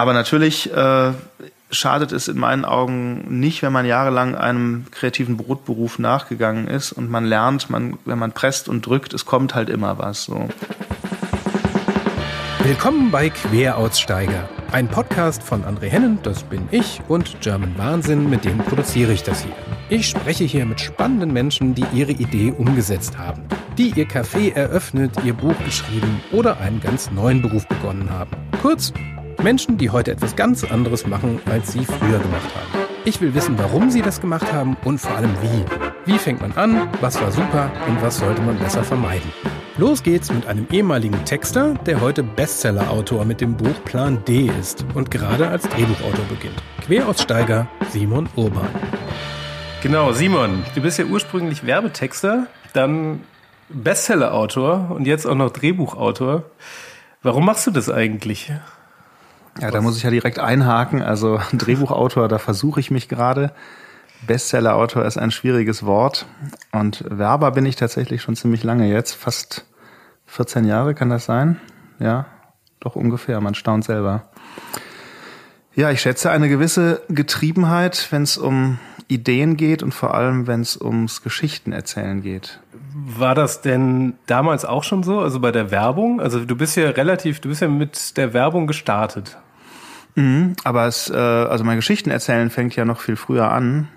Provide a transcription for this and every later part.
Aber natürlich äh, schadet es in meinen Augen nicht, wenn man jahrelang einem kreativen Brotberuf nachgegangen ist und man lernt, man, wenn man presst und drückt, es kommt halt immer was. So. Willkommen bei Queraussteiger, ein Podcast von André Hennen, das bin ich, und German Wahnsinn, mit dem produziere ich das hier. Ich spreche hier mit spannenden Menschen, die ihre Idee umgesetzt haben, die ihr Café eröffnet, ihr Buch geschrieben oder einen ganz neuen Beruf begonnen haben. Kurz, Menschen, die heute etwas ganz anderes machen, als sie früher gemacht haben. Ich will wissen, warum sie das gemacht haben und vor allem wie. Wie fängt man an, was war super und was sollte man besser vermeiden. Los geht's mit einem ehemaligen Texter, der heute Bestseller-Autor mit dem Buch Plan D ist und gerade als Drehbuchautor beginnt. Queraussteiger Simon Urban. Genau, Simon, du bist ja ursprünglich Werbetexter, dann Bestseller-Autor und jetzt auch noch Drehbuchautor. Warum machst du das eigentlich? Ja, da muss ich ja direkt einhaken. Also Drehbuchautor, da versuche ich mich gerade. Bestsellerautor ist ein schwieriges Wort. Und Werber bin ich tatsächlich schon ziemlich lange jetzt. Fast 14 Jahre kann das sein. Ja, doch ungefähr. Man staunt selber. Ja, ich schätze eine gewisse Getriebenheit, wenn es um Ideen geht und vor allem, wenn es ums Geschichtenerzählen geht. War das denn damals auch schon so? Also bei der Werbung? Also du bist ja relativ, du bist ja mit der Werbung gestartet. Mhm, aber es, äh, also mein Geschichtenerzählen fängt ja noch viel früher an.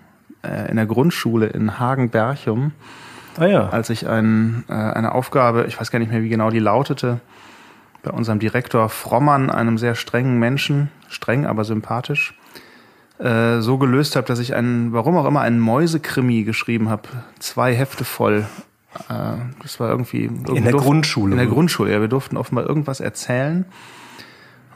Äh, in der Grundschule in Hagen-Berchum. Ah ja. Als ich ein, äh, eine Aufgabe, ich weiß gar nicht mehr, wie genau die lautete, bei unserem Direktor Frommann, einem sehr strengen Menschen, streng, aber sympathisch, äh, so gelöst habe, dass ich einen, warum auch immer, einen Mäusekrimi geschrieben habe. Zwei Hefte voll. Äh, das war irgendwie. In der Grundschule. In der Grundschule, ja. Wir durften offenbar irgendwas erzählen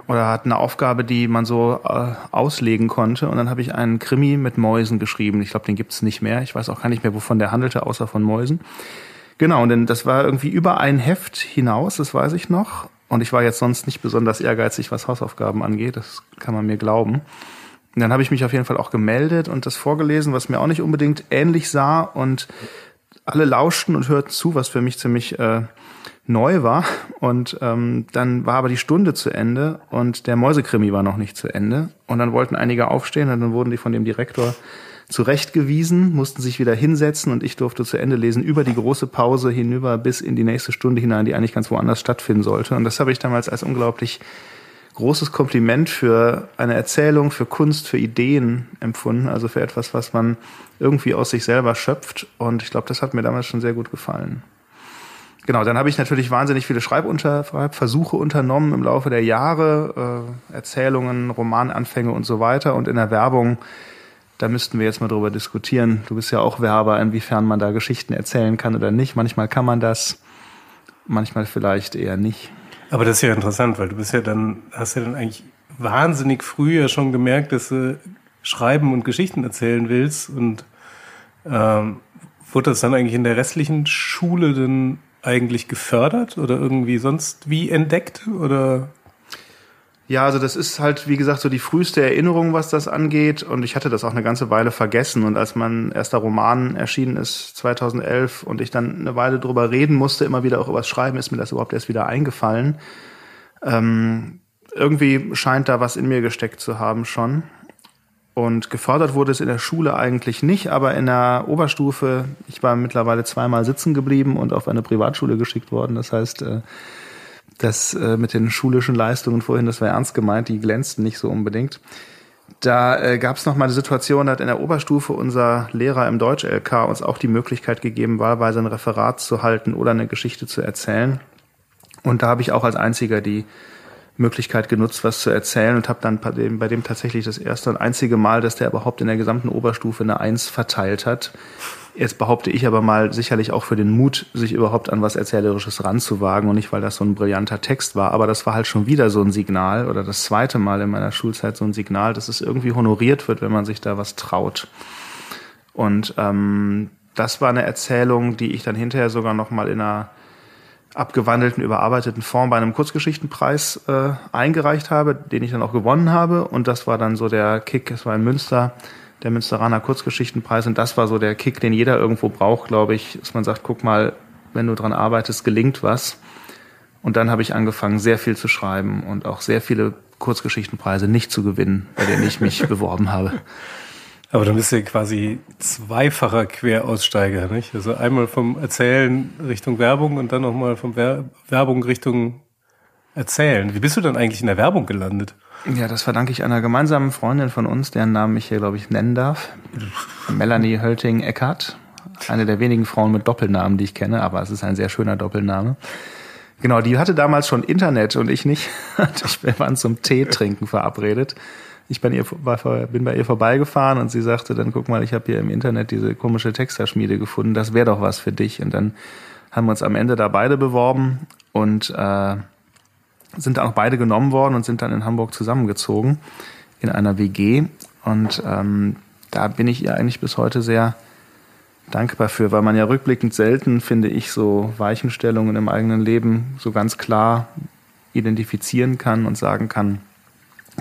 oder hatten eine Aufgabe, die man so äh, auslegen konnte. Und dann habe ich einen Krimi mit Mäusen geschrieben. Ich glaube, den gibt's nicht mehr. Ich weiß auch gar nicht mehr, wovon der handelte, außer von Mäusen. Genau, und denn das war irgendwie über ein Heft hinaus, das weiß ich noch. Und ich war jetzt sonst nicht besonders ehrgeizig, was Hausaufgaben angeht, das kann man mir glauben. Und dann habe ich mich auf jeden Fall auch gemeldet und das vorgelesen, was mir auch nicht unbedingt ähnlich sah. Und alle lauschten und hörten zu, was für mich ziemlich äh, neu war. Und ähm, dann war aber die Stunde zu Ende und der Mäusekrimi war noch nicht zu Ende. Und dann wollten einige aufstehen und dann wurden die von dem Direktor zurechtgewiesen, mussten sich wieder hinsetzen und ich durfte zu Ende lesen über die große Pause hinüber bis in die nächste Stunde hinein, die eigentlich ganz woanders stattfinden sollte. Und das habe ich damals als unglaublich großes Kompliment für eine Erzählung, für Kunst, für Ideen empfunden, also für etwas, was man irgendwie aus sich selber schöpft. Und ich glaube, das hat mir damals schon sehr gut gefallen. Genau, dann habe ich natürlich wahnsinnig viele Schreibversuche unternommen im Laufe der Jahre, äh, Erzählungen, Romananfänge und so weiter. Und in der Werbung, da müssten wir jetzt mal drüber diskutieren. Du bist ja auch Werber, inwiefern man da Geschichten erzählen kann oder nicht. Manchmal kann man das, manchmal vielleicht eher nicht. Aber das ist ja interessant, weil du bist ja dann, hast ja dann eigentlich wahnsinnig früh ja schon gemerkt, dass du schreiben und Geschichten erzählen willst. Und ähm, wurde das dann eigentlich in der restlichen Schule dann eigentlich gefördert oder irgendwie sonst wie entdeckt? Oder ja, also das ist halt, wie gesagt, so die früheste Erinnerung, was das angeht. Und ich hatte das auch eine ganze Weile vergessen. Und als mein erster Roman erschienen ist, 2011, und ich dann eine Weile drüber reden musste, immer wieder auch übers Schreiben, ist mir das überhaupt erst wieder eingefallen. Ähm, irgendwie scheint da was in mir gesteckt zu haben schon. Und gefördert wurde es in der Schule eigentlich nicht, aber in der Oberstufe, ich war mittlerweile zweimal sitzen geblieben und auf eine Privatschule geschickt worden. Das heißt, äh, das äh, mit den schulischen Leistungen vorhin, das war ernst gemeint, die glänzten nicht so unbedingt. Da äh, gab es mal eine Situation, da hat in der Oberstufe unser Lehrer im Deutsch-LK uns auch die Möglichkeit gegeben, wahlweise ein Referat zu halten oder eine Geschichte zu erzählen. Und da habe ich auch als einziger die Möglichkeit genutzt, was zu erzählen und habe dann bei dem, bei dem tatsächlich das erste und einzige Mal, dass der überhaupt in der gesamten Oberstufe eine Eins verteilt hat. Jetzt behaupte ich aber mal sicherlich auch für den Mut, sich überhaupt an was Erzählerisches ranzuwagen und nicht, weil das so ein brillanter Text war. Aber das war halt schon wieder so ein Signal oder das zweite Mal in meiner Schulzeit so ein Signal, dass es irgendwie honoriert wird, wenn man sich da was traut. Und ähm, das war eine Erzählung, die ich dann hinterher sogar noch mal in einer abgewandelten, überarbeiteten Form bei einem Kurzgeschichtenpreis äh, eingereicht habe, den ich dann auch gewonnen habe. Und das war dann so der Kick. Es war in Münster der Münsteraner Kurzgeschichtenpreis. Und das war so der Kick, den jeder irgendwo braucht, glaube ich, dass man sagt, guck mal, wenn du dran arbeitest, gelingt was. Und dann habe ich angefangen, sehr viel zu schreiben und auch sehr viele Kurzgeschichtenpreise nicht zu gewinnen, bei denen ich mich beworben habe. Aber dann bist du quasi zweifacher Queraussteiger, nicht? Also einmal vom Erzählen Richtung Werbung und dann nochmal vom Wer Werbung Richtung Erzählen. Wie bist du dann eigentlich in der Werbung gelandet? Ja, das verdanke ich einer gemeinsamen Freundin von uns, deren Namen ich hier, glaube ich, nennen darf. Melanie Hölting-Eckert. Eine der wenigen Frauen mit Doppelnamen, die ich kenne, aber es ist ein sehr schöner Doppelname. Genau, die hatte damals schon Internet und ich nicht. Wir waren zum Tee trinken verabredet. Ich bin, ihr, bin bei ihr vorbeigefahren und sie sagte dann, guck mal, ich habe hier im Internet diese komische Texterschmiede gefunden, das wäre doch was für dich. Und dann haben wir uns am Ende da beide beworben und äh, sind dann auch beide genommen worden und sind dann in Hamburg zusammengezogen in einer WG. Und ähm, da bin ich ihr eigentlich bis heute sehr dankbar für, weil man ja rückblickend selten, finde ich, so Weichenstellungen im eigenen Leben so ganz klar identifizieren kann und sagen kann,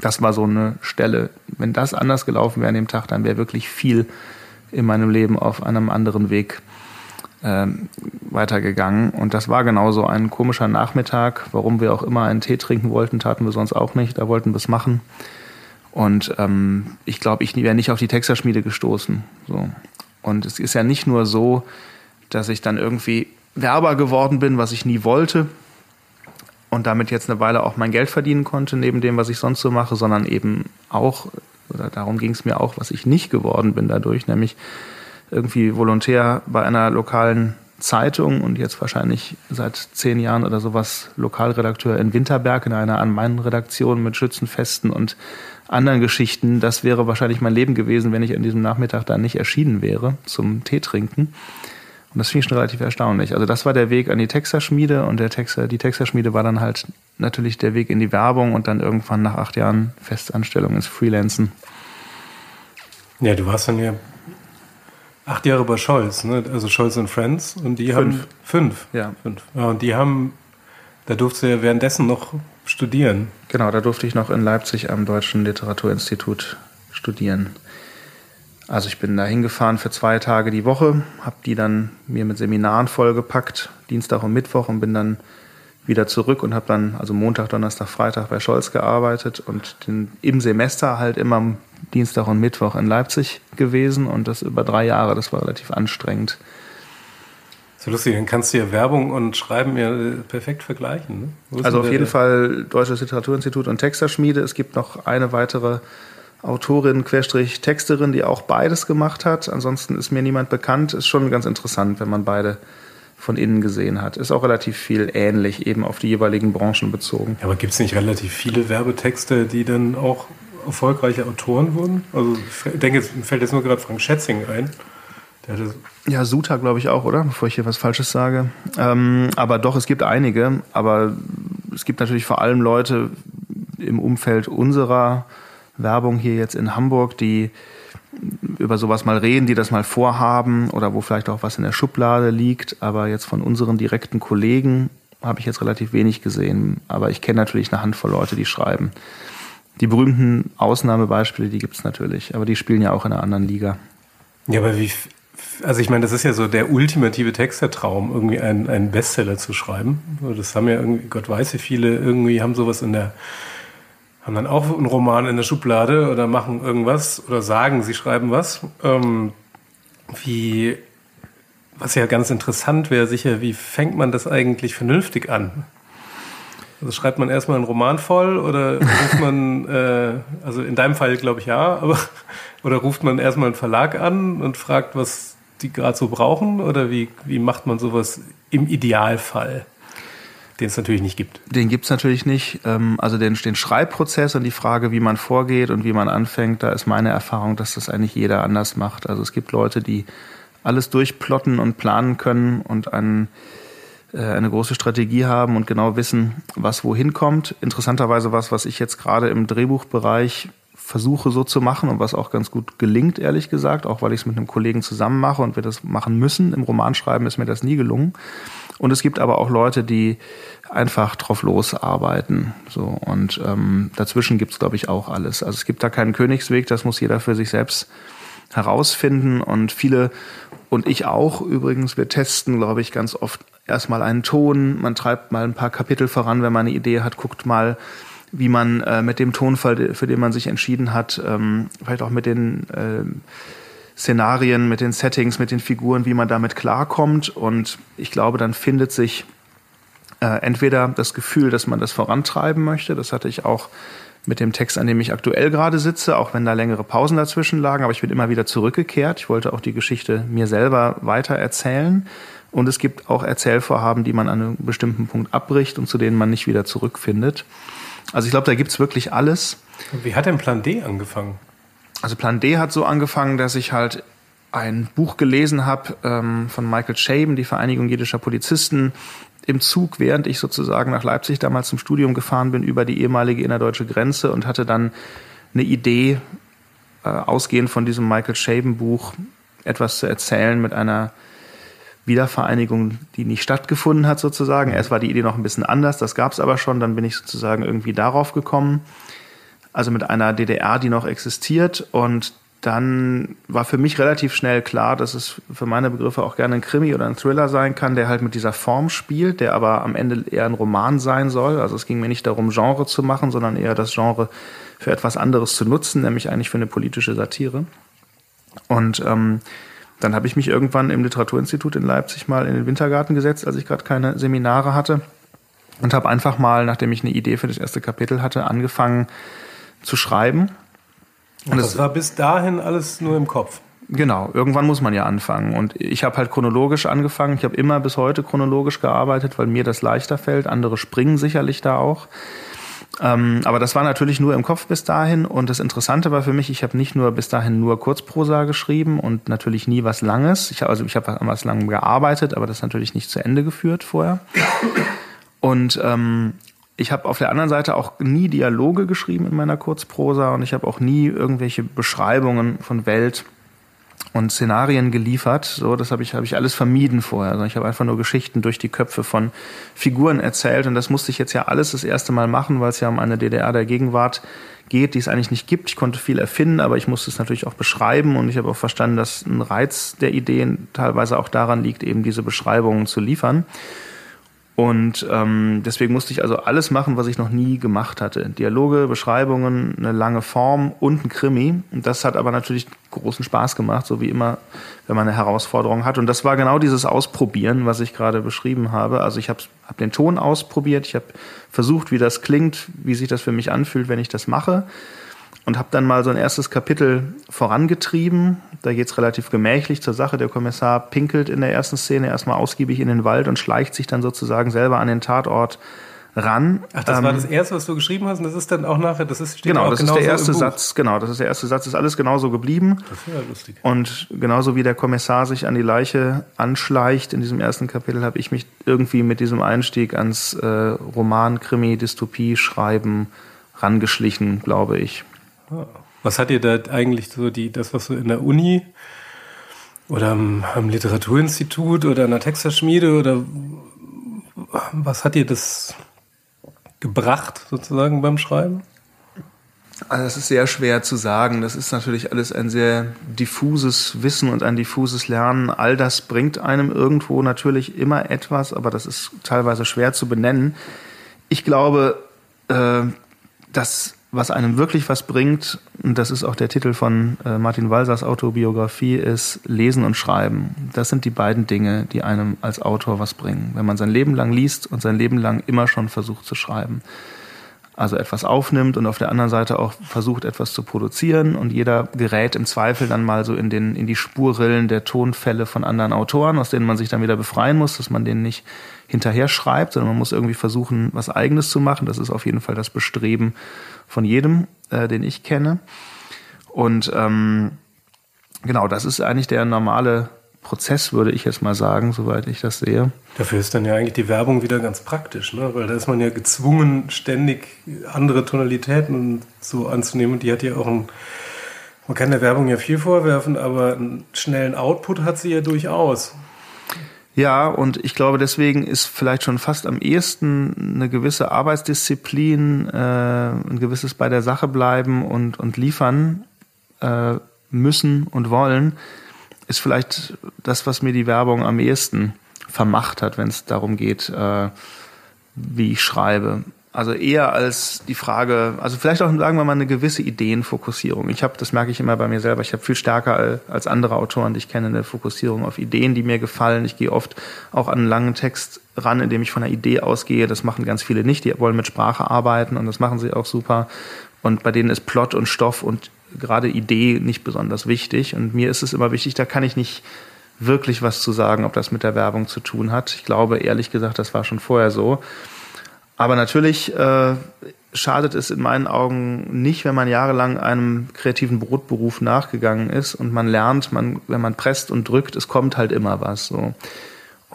das war so eine Stelle. Wenn das anders gelaufen wäre an dem Tag, dann wäre wirklich viel in meinem Leben auf einem anderen Weg ähm, weitergegangen. Und das war genauso ein komischer Nachmittag. Warum wir auch immer einen Tee trinken wollten, taten wir sonst auch nicht. Da wollten wir es machen. Und ähm, ich glaube, ich wäre nicht auf die Texterschmiede gestoßen. So. Und es ist ja nicht nur so, dass ich dann irgendwie Werber geworden bin, was ich nie wollte und damit jetzt eine Weile auch mein Geld verdienen konnte, neben dem, was ich sonst so mache, sondern eben auch, oder darum ging es mir auch, was ich nicht geworden bin dadurch, nämlich irgendwie Volontär bei einer lokalen Zeitung und jetzt wahrscheinlich seit zehn Jahren oder sowas Lokalredakteur in Winterberg in einer an meinen Redaktion mit Schützenfesten und anderen Geschichten. Das wäre wahrscheinlich mein Leben gewesen, wenn ich an diesem Nachmittag da nicht erschienen wäre zum Tee trinken. Und das finde ich schon relativ erstaunlich. Also das war der Weg an die Texterschmiede und der Texter, die Texterschmiede war dann halt natürlich der Weg in die Werbung und dann irgendwann nach acht Jahren Festanstellung ins Freelancen. Ja, du warst dann ja acht Jahre bei Scholz, ne? also Scholz und Friends und die fünf. haben fünf. Ja. fünf. Ja, und die haben, da durfte du ja währenddessen noch studieren. Genau, da durfte ich noch in Leipzig am Deutschen Literaturinstitut studieren. Also ich bin da hingefahren für zwei Tage die Woche, habe die dann mir mit Seminaren vollgepackt, Dienstag und Mittwoch und bin dann wieder zurück und habe dann also Montag, Donnerstag, Freitag bei Scholz gearbeitet und den, im Semester halt immer Dienstag und Mittwoch in Leipzig gewesen und das über drei Jahre. Das war relativ anstrengend. So lustig, dann kannst du ja Werbung und Schreiben ja perfekt vergleichen. Ne? Also auf jeden Fall Deutsches Literaturinstitut und Texterschmiede. Es gibt noch eine weitere Autorin, Querstrich Texterin, die auch beides gemacht hat. Ansonsten ist mir niemand bekannt. Ist schon ganz interessant, wenn man beide von innen gesehen hat. Ist auch relativ viel ähnlich, eben auf die jeweiligen Branchen bezogen. Ja, aber gibt es nicht relativ viele Werbetexte, die dann auch erfolgreiche Autoren wurden? Also ich denke, jetzt fällt jetzt nur gerade Frank Schätzing ein. ja, Suta glaube ich auch, oder? Bevor ich hier was Falsches sage. Ähm, aber doch, es gibt einige. Aber es gibt natürlich vor allem Leute im Umfeld unserer Werbung hier jetzt in Hamburg, die über sowas mal reden, die das mal vorhaben oder wo vielleicht auch was in der Schublade liegt. Aber jetzt von unseren direkten Kollegen habe ich jetzt relativ wenig gesehen. Aber ich kenne natürlich eine Handvoll Leute, die schreiben. Die berühmten Ausnahmebeispiele, die gibt es natürlich, aber die spielen ja auch in einer anderen Liga. Ja, aber wie, also ich meine, das ist ja so der ultimative Textertraum, irgendwie einen, einen Bestseller zu schreiben. Das haben ja irgendwie, Gott weiß wie viele, irgendwie haben sowas in der haben dann auch einen Roman in der Schublade oder machen irgendwas oder sagen, sie schreiben was. Ähm, wie, was ja ganz interessant wäre, sicher, wie fängt man das eigentlich vernünftig an? Also schreibt man erstmal einen Roman voll oder ruft man, äh, also in deinem Fall glaube ich ja, aber oder ruft man erstmal einen Verlag an und fragt, was die gerade so brauchen oder wie, wie macht man sowas im Idealfall? Den es natürlich nicht gibt. Den gibt es natürlich nicht. Ähm, also den, den Schreibprozess und die Frage, wie man vorgeht und wie man anfängt, da ist meine Erfahrung, dass das eigentlich jeder anders macht. Also es gibt Leute, die alles durchplotten und planen können und einen, äh, eine große Strategie haben und genau wissen, was wohin kommt. Interessanterweise was, was ich jetzt gerade im Drehbuchbereich versuche so zu machen und was auch ganz gut gelingt, ehrlich gesagt, auch weil ich es mit einem Kollegen zusammen mache und wir das machen müssen. Im Romanschreiben ist mir das nie gelungen. Und es gibt aber auch Leute, die einfach drauf losarbeiten. So und ähm, dazwischen gibt's glaube ich auch alles. Also es gibt da keinen Königsweg, das muss jeder für sich selbst herausfinden und viele und ich auch übrigens, wir testen, glaube ich, ganz oft erstmal einen Ton, man treibt mal ein paar Kapitel voran, wenn man eine Idee hat, guckt mal, wie man äh, mit dem Tonfall, für den man sich entschieden hat, ähm, vielleicht auch mit den äh, Szenarien, mit den Settings, mit den Figuren, wie man damit klarkommt. Und ich glaube, dann findet sich äh, entweder das Gefühl, dass man das vorantreiben möchte. Das hatte ich auch mit dem Text, an dem ich aktuell gerade sitze, auch wenn da längere Pausen dazwischen lagen. Aber ich bin immer wieder zurückgekehrt. Ich wollte auch die Geschichte mir selber weiter erzählen. Und es gibt auch Erzählvorhaben, die man an einem bestimmten Punkt abbricht und zu denen man nicht wieder zurückfindet. Also ich glaube, da gibt's wirklich alles. Wie hat denn Plan D angefangen? Also Plan D hat so angefangen, dass ich halt ein Buch gelesen habe ähm, von Michael Shaben, die Vereinigung jüdischer Polizisten, im Zug, während ich sozusagen nach Leipzig damals zum Studium gefahren bin, über die ehemalige innerdeutsche Grenze und hatte dann eine Idee, äh, ausgehend von diesem Michael Shaben Buch, etwas zu erzählen mit einer Wiedervereinigung, die nicht stattgefunden hat sozusagen. Erst war die Idee noch ein bisschen anders, das gab es aber schon, dann bin ich sozusagen irgendwie darauf gekommen. Also mit einer DDR, die noch existiert und dann war für mich relativ schnell klar, dass es für meine Begriffe auch gerne ein Krimi oder ein Thriller sein kann, der halt mit dieser Form spielt, der aber am Ende eher ein Roman sein soll. Also es ging mir nicht darum, Genre zu machen, sondern eher das Genre für etwas anderes zu nutzen, nämlich eigentlich für eine politische Satire. Und ähm, dann habe ich mich irgendwann im Literaturinstitut in Leipzig mal in den Wintergarten gesetzt, als ich gerade keine Seminare hatte und habe einfach mal, nachdem ich eine Idee für das erste Kapitel hatte, angefangen zu schreiben. Und das war bis dahin alles nur im Kopf. Genau, irgendwann muss man ja anfangen. Und ich habe halt chronologisch angefangen. Ich habe immer bis heute chronologisch gearbeitet, weil mir das leichter fällt. Andere springen sicherlich da auch. Ähm, aber das war natürlich nur im Kopf bis dahin. Und das Interessante war für mich, ich habe nicht nur bis dahin nur Kurzprosa geschrieben und natürlich nie was Langes. Ich, also ich habe was Langem gearbeitet, aber das natürlich nicht zu Ende geführt vorher. Und ähm, ich habe auf der anderen Seite auch nie Dialoge geschrieben in meiner Kurzprosa und ich habe auch nie irgendwelche Beschreibungen von Welt und Szenarien geliefert. So, das habe ich, hab ich alles vermieden vorher. Also ich habe einfach nur Geschichten durch die Köpfe von Figuren erzählt und das musste ich jetzt ja alles das erste Mal machen, weil es ja um eine DDR der Gegenwart geht, die es eigentlich nicht gibt. Ich konnte viel erfinden, aber ich musste es natürlich auch beschreiben und ich habe auch verstanden, dass ein Reiz der Ideen teilweise auch daran liegt, eben diese Beschreibungen zu liefern. Und ähm, deswegen musste ich also alles machen, was ich noch nie gemacht hatte. Dialoge, Beschreibungen, eine lange Form und ein Krimi. Und das hat aber natürlich großen Spaß gemacht, so wie immer, wenn man eine Herausforderung hat. Und das war genau dieses Ausprobieren, was ich gerade beschrieben habe. Also ich habe hab den Ton ausprobiert, ich habe versucht, wie das klingt, wie sich das für mich anfühlt, wenn ich das mache und habe dann mal so ein erstes Kapitel vorangetrieben. Da geht's relativ gemächlich zur Sache. Der Kommissar pinkelt in der ersten Szene erstmal ausgiebig in den Wald und schleicht sich dann sozusagen selber an den Tatort ran. Ach, das ähm, war das erste, was du geschrieben hast, und das ist dann auch nachher, das ist steht genau, das ist der erste Satz, genau, das ist der erste Satz, ist alles genauso geblieben. Das ist ja lustig. Und genauso wie der Kommissar sich an die Leiche anschleicht in diesem ersten Kapitel, habe ich mich irgendwie mit diesem Einstieg ans äh, Roman, Krimi, Dystopie, Schreiben rangeschlichen, glaube ich. Was hat dir da eigentlich so die, das, was du in der Uni oder am, am Literaturinstitut oder in der Texterschmiede oder was hat dir das gebracht sozusagen beim Schreiben? Also das ist sehr schwer zu sagen. Das ist natürlich alles ein sehr diffuses Wissen und ein diffuses Lernen. All das bringt einem irgendwo natürlich immer etwas, aber das ist teilweise schwer zu benennen. Ich glaube, äh, dass was einem wirklich was bringt, und das ist auch der Titel von äh, Martin Walsers Autobiografie, ist Lesen und Schreiben. Das sind die beiden Dinge, die einem als Autor was bringen. Wenn man sein Leben lang liest und sein Leben lang immer schon versucht zu schreiben. Also etwas aufnimmt und auf der anderen Seite auch versucht, etwas zu produzieren und jeder gerät im Zweifel dann mal so in, den, in die Spurrillen der Tonfälle von anderen Autoren, aus denen man sich dann wieder befreien muss, dass man denen nicht hinterher schreibt, sondern man muss irgendwie versuchen, was Eigenes zu machen. Das ist auf jeden Fall das Bestreben von jedem, äh, den ich kenne. Und ähm, genau, das ist eigentlich der normale Prozess, würde ich jetzt mal sagen, soweit ich das sehe. Dafür ist dann ja eigentlich die Werbung wieder ganz praktisch, ne? weil da ist man ja gezwungen, ständig andere Tonalitäten und so anzunehmen. Und die hat ja auch ein, man kann der Werbung ja viel vorwerfen, aber einen schnellen Output hat sie ja durchaus. Ja, und ich glaube, deswegen ist vielleicht schon fast am ehesten eine gewisse Arbeitsdisziplin, äh, ein gewisses bei der Sache bleiben und, und liefern äh, müssen und wollen, ist vielleicht das, was mir die Werbung am ehesten vermacht hat, wenn es darum geht, äh, wie ich schreibe. Also eher als die Frage, also vielleicht auch sagen wir mal eine gewisse Ideenfokussierung. Ich habe, das merke ich immer bei mir selber, ich habe viel stärker als andere Autoren, die ich kenne, eine Fokussierung auf Ideen, die mir gefallen. Ich gehe oft auch an einen langen Text ran, indem ich von einer Idee ausgehe. Das machen ganz viele nicht, die wollen mit Sprache arbeiten und das machen sie auch super. Und bei denen ist Plot und Stoff und gerade Idee nicht besonders wichtig. Und mir ist es immer wichtig, da kann ich nicht wirklich was zu sagen, ob das mit der Werbung zu tun hat. Ich glaube, ehrlich gesagt, das war schon vorher so. Aber natürlich äh, schadet es in meinen Augen nicht, wenn man jahrelang einem kreativen Brotberuf nachgegangen ist und man lernt, man, wenn man presst und drückt, es kommt halt immer was. So.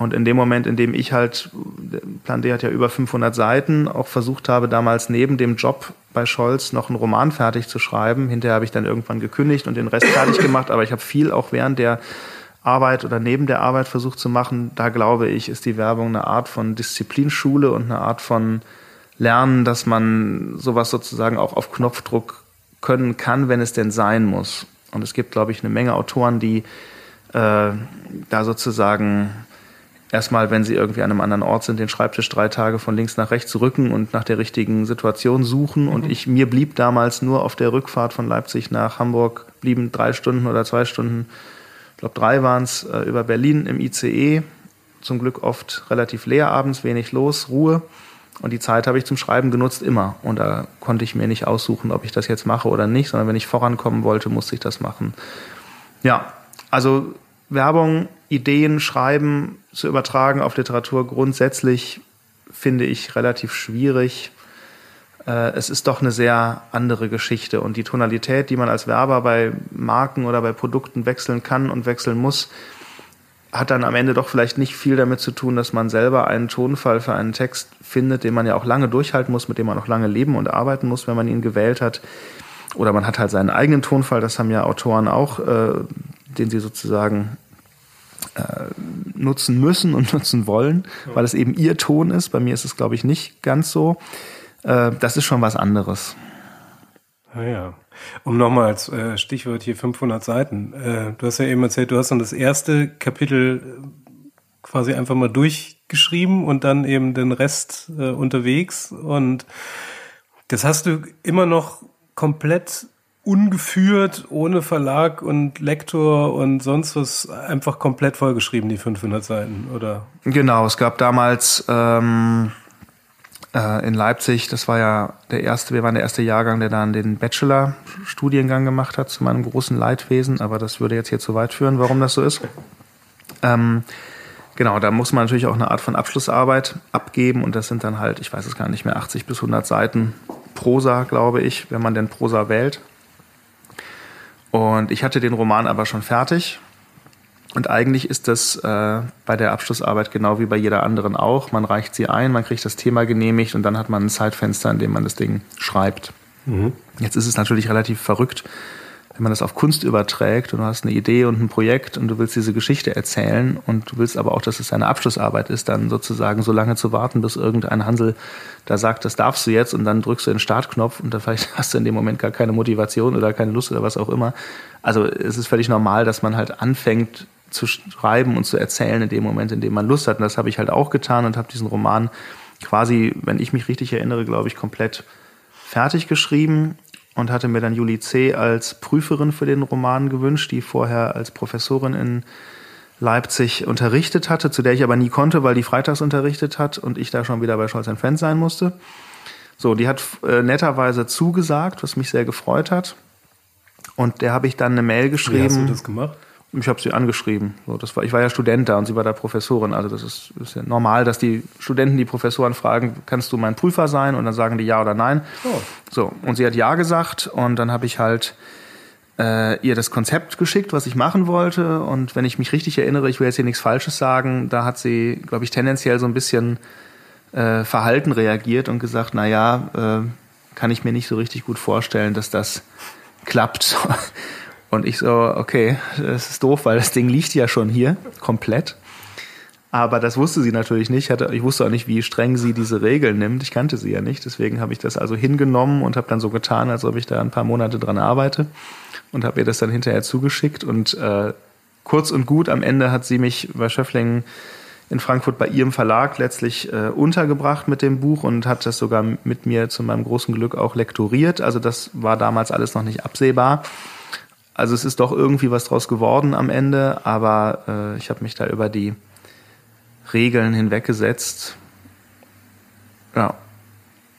Und in dem Moment, in dem ich halt, Plan D hat ja über 500 Seiten, auch versucht habe, damals neben dem Job bei Scholz noch einen Roman fertig zu schreiben. Hinterher habe ich dann irgendwann gekündigt und den Rest fertig gemacht, aber ich habe viel auch während der Arbeit oder neben der Arbeit versucht zu machen, da glaube ich, ist die Werbung eine Art von Disziplinschule und eine Art von Lernen, dass man sowas sozusagen auch auf Knopfdruck können kann, wenn es denn sein muss. Und es gibt, glaube ich, eine Menge Autoren, die äh, da sozusagen erstmal, wenn sie irgendwie an einem anderen Ort sind, den Schreibtisch drei Tage von links nach rechts rücken und nach der richtigen Situation suchen. Mhm. Und ich, mir blieb damals nur auf der Rückfahrt von Leipzig nach Hamburg, blieben drei Stunden oder zwei Stunden glaube drei waren es, äh, über Berlin im ICE. Zum Glück oft relativ leer abends, wenig los, Ruhe. Und die Zeit habe ich zum Schreiben genutzt immer. Und da konnte ich mir nicht aussuchen, ob ich das jetzt mache oder nicht, sondern wenn ich vorankommen wollte, musste ich das machen. Ja, also Werbung, Ideen, Schreiben zu übertragen auf Literatur grundsätzlich finde ich relativ schwierig äh, es ist doch eine sehr andere Geschichte. Und die Tonalität, die man als Werber bei Marken oder bei Produkten wechseln kann und wechseln muss, hat dann am Ende doch vielleicht nicht viel damit zu tun, dass man selber einen Tonfall für einen Text findet, den man ja auch lange durchhalten muss, mit dem man auch lange leben und arbeiten muss, wenn man ihn gewählt hat. Oder man hat halt seinen eigenen Tonfall, das haben ja Autoren auch, äh, den sie sozusagen nutzen müssen und nutzen wollen, weil es eben ihr Ton ist. Bei mir ist es, glaube ich, nicht ganz so. Äh, das ist schon was anderes. Ah ja. Um nochmal als äh, Stichwort hier 500 Seiten. Äh, du hast ja eben erzählt, du hast dann das erste Kapitel quasi einfach mal durchgeschrieben und dann eben den Rest unterwegs. Und das hast du immer noch komplett ungeführt, ohne Verlag und Lektor und sonst was, einfach komplett vollgeschrieben, die 500 Seiten, oder? Genau, es gab damals ähm, äh, in Leipzig, das war ja der erste, wir waren der erste Jahrgang, der dann den Bachelor-Studiengang gemacht hat, zu meinem großen Leidwesen, aber das würde jetzt hier zu weit führen, warum das so ist. Ähm, genau, da muss man natürlich auch eine Art von Abschlussarbeit abgeben und das sind dann halt, ich weiß es gar nicht mehr, 80 bis 100 Seiten Prosa, glaube ich, wenn man denn Prosa wählt. Und ich hatte den Roman aber schon fertig und eigentlich ist das äh, bei der Abschlussarbeit genau wie bei jeder anderen auch. Man reicht sie ein, man kriegt das Thema genehmigt und dann hat man ein Zeitfenster, in dem man das Ding schreibt. Mhm. Jetzt ist es natürlich relativ verrückt, wenn man das auf Kunst überträgt und du hast eine Idee und ein Projekt und du willst diese Geschichte erzählen und du willst aber auch, dass es eine Abschlussarbeit ist, dann sozusagen so lange zu warten, bis irgendein Hansel da sagt, das darfst du jetzt und dann drückst du den Startknopf und da vielleicht hast du in dem Moment gar keine Motivation oder keine Lust oder was auch immer. Also es ist völlig normal, dass man halt anfängt, zu schreiben und zu erzählen in dem Moment, in dem man Lust hat. Und das habe ich halt auch getan und habe diesen Roman quasi, wenn ich mich richtig erinnere, glaube ich, komplett fertig geschrieben und hatte mir dann Julie C. als Prüferin für den Roman gewünscht, die vorher als Professorin in Leipzig unterrichtet hatte, zu der ich aber nie konnte, weil die freitags unterrichtet hat und ich da schon wieder bei Scholz Friends sein musste. So, die hat äh, netterweise zugesagt, was mich sehr gefreut hat. Und der habe ich dann eine Mail geschrieben. Wie hast du das gemacht? Ich habe sie angeschrieben. So, das war, ich war ja Student da und sie war da Professorin. Also das ist, ist ja normal, dass die Studenten die Professoren fragen, kannst du mein Prüfer sein? Und dann sagen die ja oder nein. Oh. So, und sie hat ja gesagt und dann habe ich halt äh, ihr das Konzept geschickt, was ich machen wollte. Und wenn ich mich richtig erinnere, ich will jetzt hier nichts Falsches sagen, da hat sie, glaube ich, tendenziell so ein bisschen äh, verhalten reagiert und gesagt, na ja, äh, kann ich mir nicht so richtig gut vorstellen, dass das klappt. Und ich so, okay, das ist doof, weil das Ding liegt ja schon hier komplett. Aber das wusste sie natürlich nicht. Ich wusste auch nicht, wie streng sie diese Regeln nimmt. Ich kannte sie ja nicht. Deswegen habe ich das also hingenommen und habe dann so getan, als ob ich da ein paar Monate dran arbeite und habe ihr das dann hinterher zugeschickt. Und äh, kurz und gut am Ende hat sie mich bei Schöfflingen in Frankfurt bei ihrem Verlag letztlich äh, untergebracht mit dem Buch und hat das sogar mit mir zu meinem großen Glück auch lektoriert. Also das war damals alles noch nicht absehbar. Also es ist doch irgendwie was draus geworden am Ende, aber äh, ich habe mich da über die Regeln hinweggesetzt. Ja,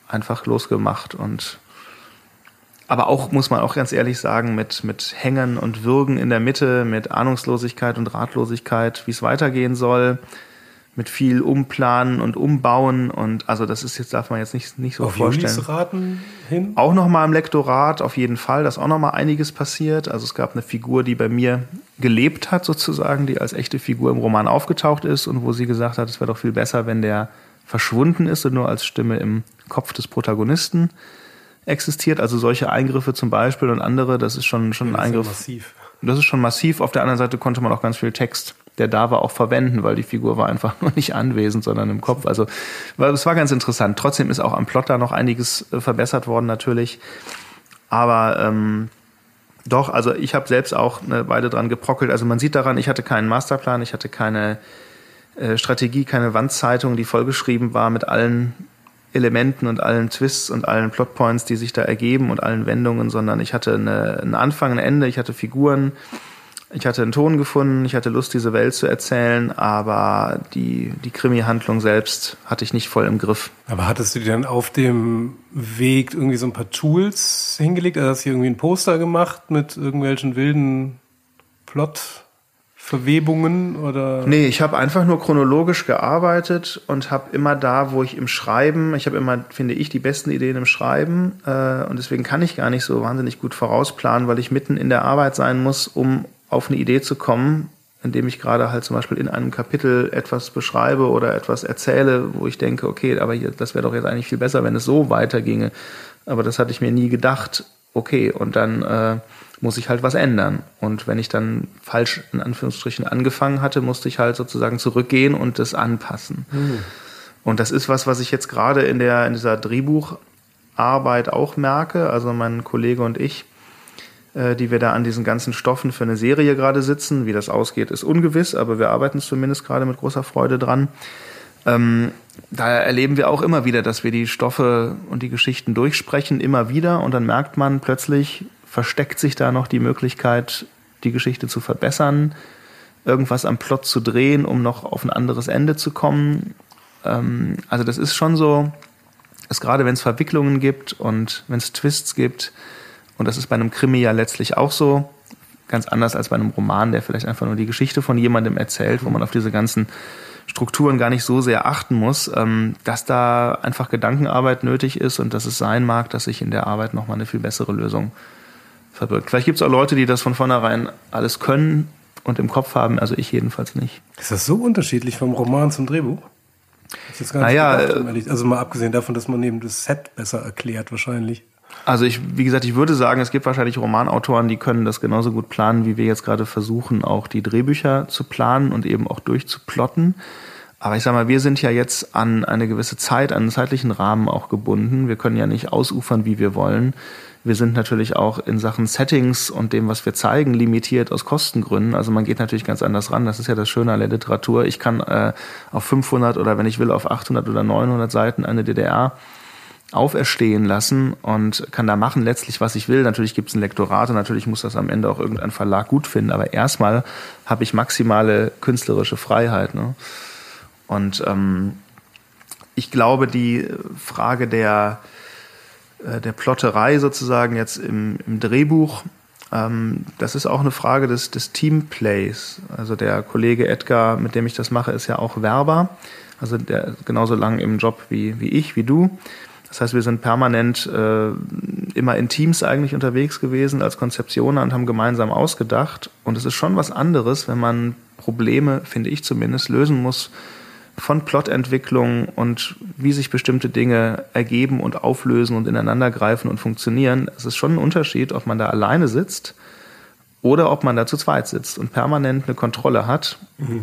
einfach losgemacht und aber auch, muss man auch ganz ehrlich sagen, mit, mit Hängen und Würgen in der Mitte, mit Ahnungslosigkeit und Ratlosigkeit, wie es weitergehen soll, mit viel Umplanen und Umbauen und also das ist jetzt, darf man jetzt nicht, nicht so Auf vorstellen. Raten hin? Auch nochmal im Lektorat, auf jeden Fall, da ist auch nochmal einiges passiert. Also es gab eine Figur, die bei mir gelebt hat sozusagen, die als echte Figur im Roman aufgetaucht ist und wo sie gesagt hat, es wäre doch viel besser, wenn der verschwunden ist und nur als Stimme im Kopf des Protagonisten existiert. Also solche Eingriffe zum Beispiel und andere, das ist schon, schon ein Das ist ja Eingriff. massiv. Das ist schon massiv. Auf der anderen Seite konnte man auch ganz viel Text, der da war, auch verwenden, weil die Figur war einfach nur nicht anwesend, sondern im Kopf. Also weil es war ganz interessant. Trotzdem ist auch am Plot da noch einiges äh, verbessert worden natürlich. Aber ähm, doch, also ich habe selbst auch eine Weile dran geprockelt. Also man sieht daran, ich hatte keinen Masterplan, ich hatte keine äh, Strategie, keine Wandzeitung, die vollgeschrieben war mit allen Elementen und allen Twists und allen Plotpoints, die sich da ergeben und allen Wendungen, sondern ich hatte eine, einen Anfang, ein Ende, ich hatte Figuren, ich hatte einen Ton gefunden, ich hatte Lust, diese Welt zu erzählen, aber die, die Krimi-Handlung selbst hatte ich nicht voll im Griff. Aber hattest du dir dann auf dem Weg irgendwie so ein paar Tools hingelegt? Also hast du hier irgendwie ein Poster gemacht mit irgendwelchen wilden Plot-Verwebungen oder? Nee, ich habe einfach nur chronologisch gearbeitet und habe immer da, wo ich im Schreiben, ich habe immer, finde ich, die besten Ideen im Schreiben äh, und deswegen kann ich gar nicht so wahnsinnig gut vorausplanen, weil ich mitten in der Arbeit sein muss, um auf eine Idee zu kommen, indem ich gerade halt zum Beispiel in einem Kapitel etwas beschreibe oder etwas erzähle, wo ich denke, okay, aber hier, das wäre doch jetzt eigentlich viel besser, wenn es so weiterginge. Aber das hatte ich mir nie gedacht. Okay, und dann äh, muss ich halt was ändern. Und wenn ich dann falsch in Anführungsstrichen angefangen hatte, musste ich halt sozusagen zurückgehen und das anpassen. Und das ist was, was ich jetzt gerade in der in dieser Drehbucharbeit auch merke. Also mein Kollege und ich, die wir da an diesen ganzen Stoffen für eine Serie gerade sitzen. Wie das ausgeht, ist ungewiss, aber wir arbeiten zumindest gerade mit großer Freude dran. Ähm, da erleben wir auch immer wieder, dass wir die Stoffe und die Geschichten durchsprechen, immer wieder. Und dann merkt man plötzlich, versteckt sich da noch die Möglichkeit, die Geschichte zu verbessern, irgendwas am Plot zu drehen, um noch auf ein anderes Ende zu kommen. Ähm, also das ist schon so, dass gerade wenn es Verwicklungen gibt und wenn es Twists gibt, und das ist bei einem Krimi ja letztlich auch so, ganz anders als bei einem Roman, der vielleicht einfach nur die Geschichte von jemandem erzählt, wo man auf diese ganzen Strukturen gar nicht so sehr achten muss, ähm, dass da einfach Gedankenarbeit nötig ist und dass es sein mag, dass sich in der Arbeit nochmal eine viel bessere Lösung verbirgt. Vielleicht gibt es auch Leute, die das von vornherein alles können und im Kopf haben, also ich jedenfalls nicht. Ist das so unterschiedlich vom Roman zum Drehbuch? Naja, gedacht, äh, also mal abgesehen davon, dass man eben das Set besser erklärt wahrscheinlich. Also ich, wie gesagt, ich würde sagen, es gibt wahrscheinlich Romanautoren, die können das genauso gut planen, wie wir jetzt gerade versuchen, auch die Drehbücher zu planen und eben auch durchzuplotten. Aber ich sag mal, wir sind ja jetzt an eine gewisse Zeit, an einen zeitlichen Rahmen auch gebunden. Wir können ja nicht ausufern, wie wir wollen. Wir sind natürlich auch in Sachen Settings und dem, was wir zeigen, limitiert aus Kostengründen. Also man geht natürlich ganz anders ran. Das ist ja das Schöne an der Literatur. Ich kann äh, auf 500 oder wenn ich will auf 800 oder 900 Seiten eine DDR auferstehen lassen und kann da machen letztlich, was ich will. Natürlich gibt es ein Lektorat und natürlich muss das am Ende auch irgendein Verlag gut finden, aber erstmal habe ich maximale künstlerische Freiheit. Ne? Und ähm, ich glaube, die Frage der, äh, der Plotterei sozusagen jetzt im, im Drehbuch, ähm, das ist auch eine Frage des, des Teamplays. Also der Kollege Edgar, mit dem ich das mache, ist ja auch Werber. Also der genauso lang im Job wie, wie ich, wie du. Das heißt, wir sind permanent äh, immer in Teams eigentlich unterwegs gewesen als Konzeptioner und haben gemeinsam ausgedacht. Und es ist schon was anderes, wenn man Probleme, finde ich zumindest, lösen muss von Plotentwicklung und wie sich bestimmte Dinge ergeben und auflösen und ineinandergreifen und funktionieren. Es ist schon ein Unterschied, ob man da alleine sitzt oder ob man da zu zweit sitzt und permanent eine Kontrolle hat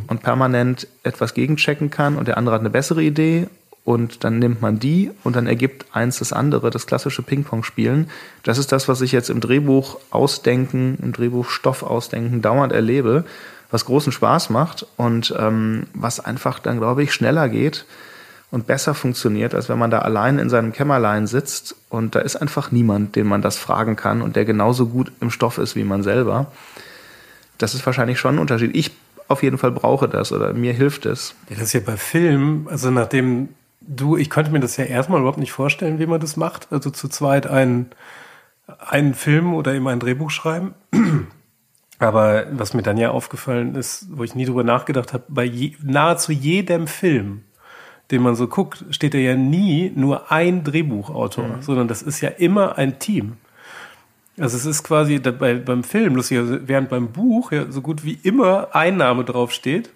und permanent etwas gegenchecken kann und der andere hat eine bessere Idee und dann nimmt man die und dann ergibt eins das andere, das klassische Ping-Pong-Spielen. Das ist das, was ich jetzt im Drehbuch ausdenken, im Drehbuchstoff ausdenken dauernd erlebe. was großen Spaß macht und ähm, was einfach dann, glaube ich, schneller geht und besser funktioniert, als wenn man da allein in seinem Kämmerlein sitzt und da ist einfach niemand, den man das fragen kann und der genauso gut im Stoff ist wie man selber. Das ist wahrscheinlich schon ein Unterschied. Ich auf jeden Fall brauche das oder mir hilft es. Ja, das ist ja bei Filmen, also nachdem du, ich konnte mir das ja erstmal überhaupt nicht vorstellen, wie man das macht, also zu zweit einen, einen Film oder eben ein Drehbuch schreiben. Aber was mir dann ja aufgefallen ist, wo ich nie drüber nachgedacht habe, bei je, nahezu jedem Film, den man so guckt, steht ja nie nur ein Drehbuchautor, mhm. sondern das ist ja immer ein Team. Also es ist quasi bei, beim Film, lustig, während beim Buch ja so gut wie immer Einnahme draufsteht,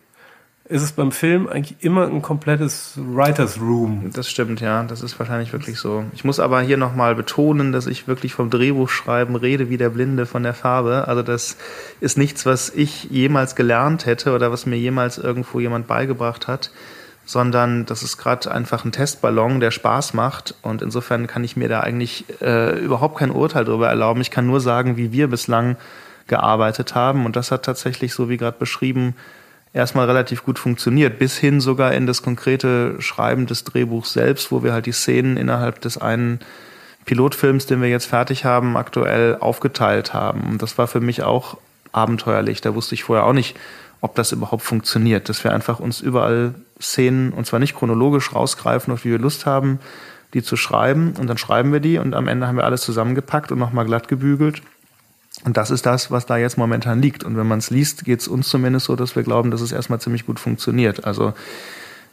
ist es beim Film eigentlich immer ein komplettes Writers Room. Das stimmt, ja. Das ist wahrscheinlich wirklich so. Ich muss aber hier nochmal betonen, dass ich wirklich vom Drehbuchschreiben rede wie der Blinde von der Farbe. Also das ist nichts, was ich jemals gelernt hätte oder was mir jemals irgendwo jemand beigebracht hat, sondern das ist gerade einfach ein Testballon, der Spaß macht. Und insofern kann ich mir da eigentlich äh, überhaupt kein Urteil darüber erlauben. Ich kann nur sagen, wie wir bislang gearbeitet haben. Und das hat tatsächlich, so wie gerade beschrieben, erstmal relativ gut funktioniert, bis hin sogar in das konkrete Schreiben des Drehbuchs selbst, wo wir halt die Szenen innerhalb des einen Pilotfilms, den wir jetzt fertig haben, aktuell aufgeteilt haben. Und das war für mich auch abenteuerlich. Da wusste ich vorher auch nicht, ob das überhaupt funktioniert, dass wir einfach uns überall Szenen, und zwar nicht chronologisch rausgreifen, auf wie wir Lust haben, die zu schreiben. Und dann schreiben wir die und am Ende haben wir alles zusammengepackt und nochmal glatt gebügelt und das ist das, was da jetzt momentan liegt. Und wenn man es liest, geht es uns zumindest so, dass wir glauben, dass es erstmal ziemlich gut funktioniert. Also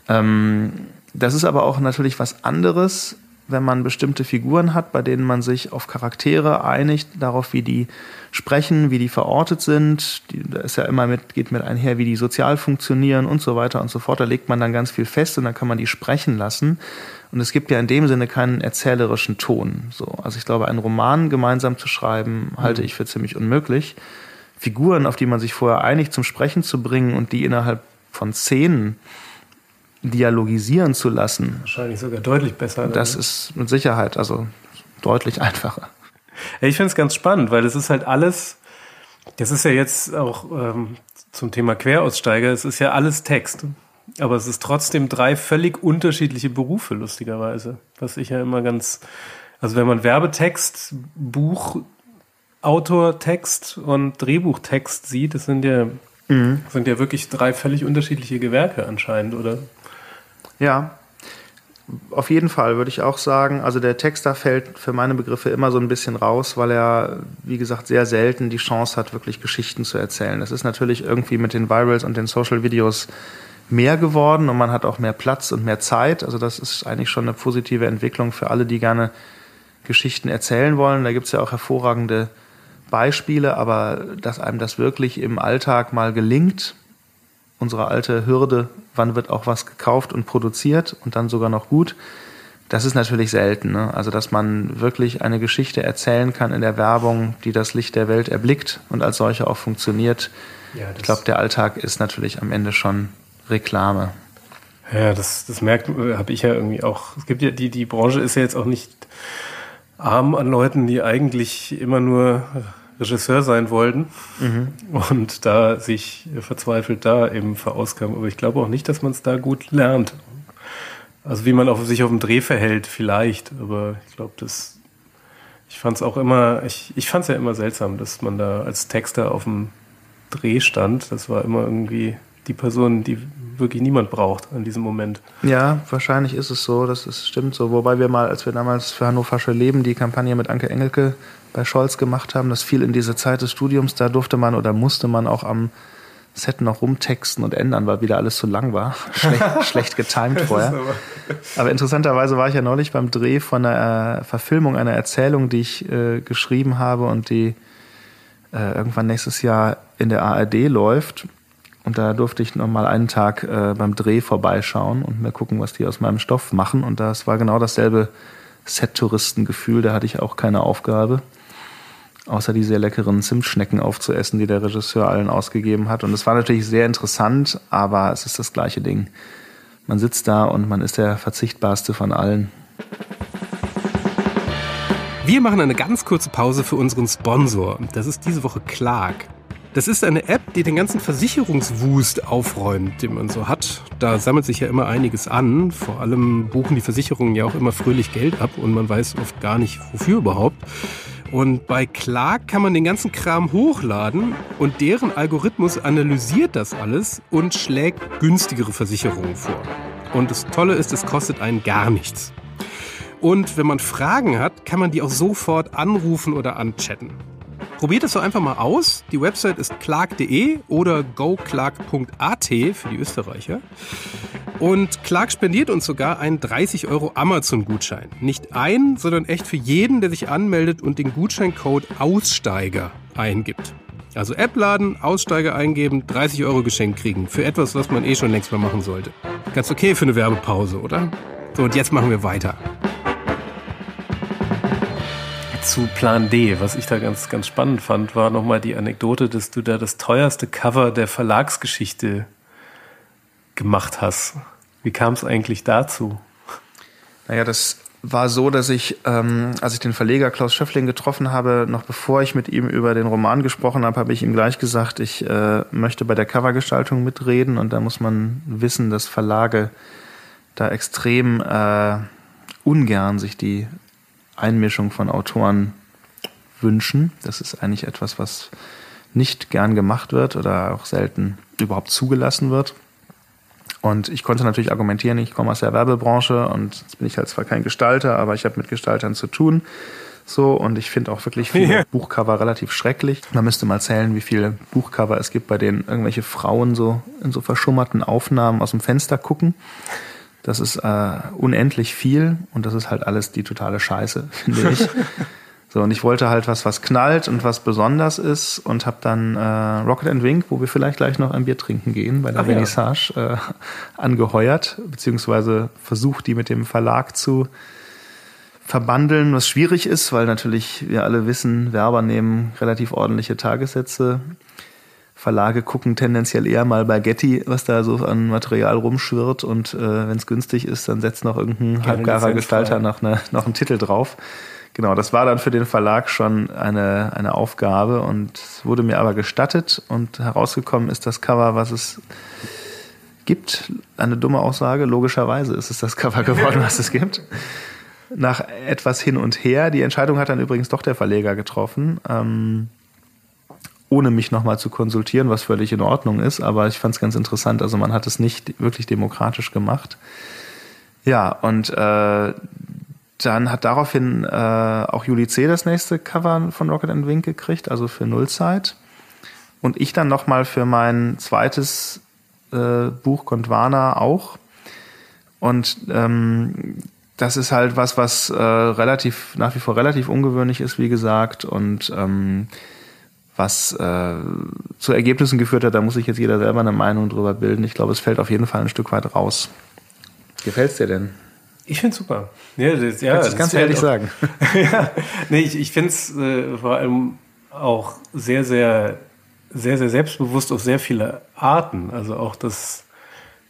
ähm, das ist aber auch natürlich was anderes, wenn man bestimmte Figuren hat, bei denen man sich auf Charaktere einigt, darauf, wie die sprechen, wie die verortet sind. Die, da ist ja immer mit, geht mit einher, wie die sozial funktionieren und so weiter und so fort. Da legt man dann ganz viel fest und dann kann man die sprechen lassen. Und es gibt ja in dem Sinne keinen erzählerischen Ton. So, also ich glaube, einen Roman gemeinsam zu schreiben, halte mhm. ich für ziemlich unmöglich. Figuren, auf die man sich vorher einigt, zum Sprechen zu bringen und die innerhalb von Szenen dialogisieren zu lassen. Wahrscheinlich sogar deutlich besser. Das ne? ist mit Sicherheit, also deutlich einfacher. Ich finde es ganz spannend, weil es ist halt alles, das ist ja jetzt auch ähm, zum Thema Queraussteiger, es ist ja alles Text. Aber es ist trotzdem drei völlig unterschiedliche Berufe, lustigerweise. Was ich ja immer ganz, also wenn man Werbetext, Buch, Autortext und Drehbuchtext sieht, das sind ja, mhm. sind ja wirklich drei völlig unterschiedliche Gewerke anscheinend, oder? Ja, auf jeden Fall würde ich auch sagen, also der Texter fällt für meine Begriffe immer so ein bisschen raus, weil er, wie gesagt, sehr selten die Chance hat, wirklich Geschichten zu erzählen. Das ist natürlich irgendwie mit den Virals und den Social Videos mehr geworden und man hat auch mehr Platz und mehr Zeit. Also das ist eigentlich schon eine positive Entwicklung für alle, die gerne Geschichten erzählen wollen. Da gibt es ja auch hervorragende Beispiele, aber dass einem das wirklich im Alltag mal gelingt, unsere alte Hürde, wann wird auch was gekauft und produziert und dann sogar noch gut, das ist natürlich selten. Ne? Also dass man wirklich eine Geschichte erzählen kann in der Werbung, die das Licht der Welt erblickt und als solche auch funktioniert. Ja, ich glaube, der Alltag ist natürlich am Ende schon Reklame. Ja, das, das merkt, habe ich ja irgendwie auch. Es gibt ja die, die Branche ist ja jetzt auch nicht arm an Leuten, die eigentlich immer nur Regisseur sein wollten mhm. und da sich verzweifelt da eben verausgaben. Aber ich glaube auch nicht, dass man es da gut lernt. Also wie man auf, sich auf dem Dreh verhält, vielleicht. Aber ich glaube, das. Ich fand es auch immer, ich, ich fand es ja immer seltsam, dass man da als Texter auf dem Dreh stand. Das war immer irgendwie die Person, die wirklich niemand braucht an diesem Moment. Ja, wahrscheinlich ist es so, das ist, stimmt so. Wobei wir mal, als wir damals für Hannoversche Leben die Kampagne mit Anke Engelke bei Scholz gemacht haben, das fiel in diese Zeit des Studiums, da durfte man oder musste man auch am Set noch rumtexten und ändern, weil wieder alles zu lang war. Schlecht, schlecht getimt vorher. Aber, aber, interessanterweise war ich ja neulich beim Dreh von einer Verfilmung einer Erzählung, die ich äh, geschrieben habe und die äh, irgendwann nächstes Jahr in der ARD läuft. Und da durfte ich noch mal einen Tag äh, beim Dreh vorbeischauen und mir gucken, was die aus meinem Stoff machen. Und das war genau dasselbe Set-Touristengefühl. Da hatte ich auch keine Aufgabe, außer die sehr leckeren Zimtschnecken aufzuessen, die der Regisseur allen ausgegeben hat. Und es war natürlich sehr interessant, aber es ist das gleiche Ding. Man sitzt da und man ist der verzichtbarste von allen. Wir machen eine ganz kurze Pause für unseren Sponsor. Das ist diese Woche Clark. Das ist eine App, die den ganzen Versicherungswust aufräumt, den man so hat. Da sammelt sich ja immer einiges an. Vor allem buchen die Versicherungen ja auch immer fröhlich Geld ab und man weiß oft gar nicht, wofür überhaupt. Und bei Clark kann man den ganzen Kram hochladen und deren Algorithmus analysiert das alles und schlägt günstigere Versicherungen vor. Und das Tolle ist, es kostet einen gar nichts. Und wenn man Fragen hat, kann man die auch sofort anrufen oder anchatten. Probiert es doch einfach mal aus. Die Website ist clark.de oder goclark.at für die Österreicher. Und Clark spendiert uns sogar einen 30 Euro Amazon-Gutschein. Nicht ein, sondern echt für jeden, der sich anmeldet und den Gutscheincode Aussteiger eingibt. Also App laden, Aussteiger eingeben, 30 Euro Geschenk kriegen. Für etwas, was man eh schon längst mal machen sollte. Ganz okay für eine Werbepause, oder? So, und jetzt machen wir weiter zu Plan D. Was ich da ganz, ganz spannend fand, war nochmal die Anekdote, dass du da das teuerste Cover der Verlagsgeschichte gemacht hast. Wie kam es eigentlich dazu? Naja, das war so, dass ich, ähm, als ich den Verleger Klaus Schöffling getroffen habe, noch bevor ich mit ihm über den Roman gesprochen habe, habe ich ihm gleich gesagt, ich äh, möchte bei der Covergestaltung mitreden und da muss man wissen, dass Verlage da extrem äh, ungern sich die Einmischung von Autoren wünschen. Das ist eigentlich etwas, was nicht gern gemacht wird oder auch selten überhaupt zugelassen wird. Und ich konnte natürlich argumentieren, ich komme aus der Werbebranche und jetzt bin ich halt zwar kein Gestalter, aber ich habe mit Gestaltern zu tun. So, und ich finde auch wirklich viele ja. Buchcover relativ schrecklich. Man müsste mal zählen, wie viele Buchcover es gibt, bei denen irgendwelche Frauen so in so verschummerten Aufnahmen aus dem Fenster gucken. Das ist äh, unendlich viel und das ist halt alles die totale Scheiße, finde ich. so, und ich wollte halt was, was knallt und was besonders ist und habe dann äh, Rocket and Wink, wo wir vielleicht gleich noch ein Bier trinken gehen, bei der Ach, Vernissage, ja. äh, angeheuert, beziehungsweise versucht, die mit dem Verlag zu verbandeln, was schwierig ist, weil natürlich wir alle wissen, Werber nehmen relativ ordentliche Tagessätze Verlage gucken tendenziell eher mal bei Getty, was da so an Material rumschwirrt und äh, wenn es günstig ist, dann setzt noch irgendein halbgarer Gestalter noch, eine, noch einen Titel drauf. Genau, das war dann für den Verlag schon eine, eine Aufgabe und wurde mir aber gestattet und herausgekommen ist das Cover, was es gibt. Eine dumme Aussage, logischerweise ist es das Cover geworden, was es gibt. Nach etwas hin und her. Die Entscheidung hat dann übrigens doch der Verleger getroffen. Ähm, ohne mich nochmal zu konsultieren, was völlig in Ordnung ist, aber ich fand es ganz interessant. Also man hat es nicht wirklich demokratisch gemacht. Ja, und äh, dann hat daraufhin äh, auch Juli C. das nächste Cover von Rocket and Wink gekriegt, also für Nullzeit. Und ich dann nochmal für mein zweites äh, Buch Gondwana auch. Und ähm, das ist halt was, was äh, relativ, nach wie vor relativ ungewöhnlich ist, wie gesagt. Und ähm, was äh, zu Ergebnissen geführt hat, da muss sich jetzt jeder selber eine Meinung drüber bilden. Ich glaube, es fällt auf jeden Fall ein Stück weit raus. Gefällt's dir denn? Ich finde super. Ja, das, ja, das kannst du ehrlich auch, sagen. ja, nee, ich, ich finde es äh, vor allem auch sehr, sehr, sehr, sehr selbstbewusst auf sehr viele Arten. Also auch das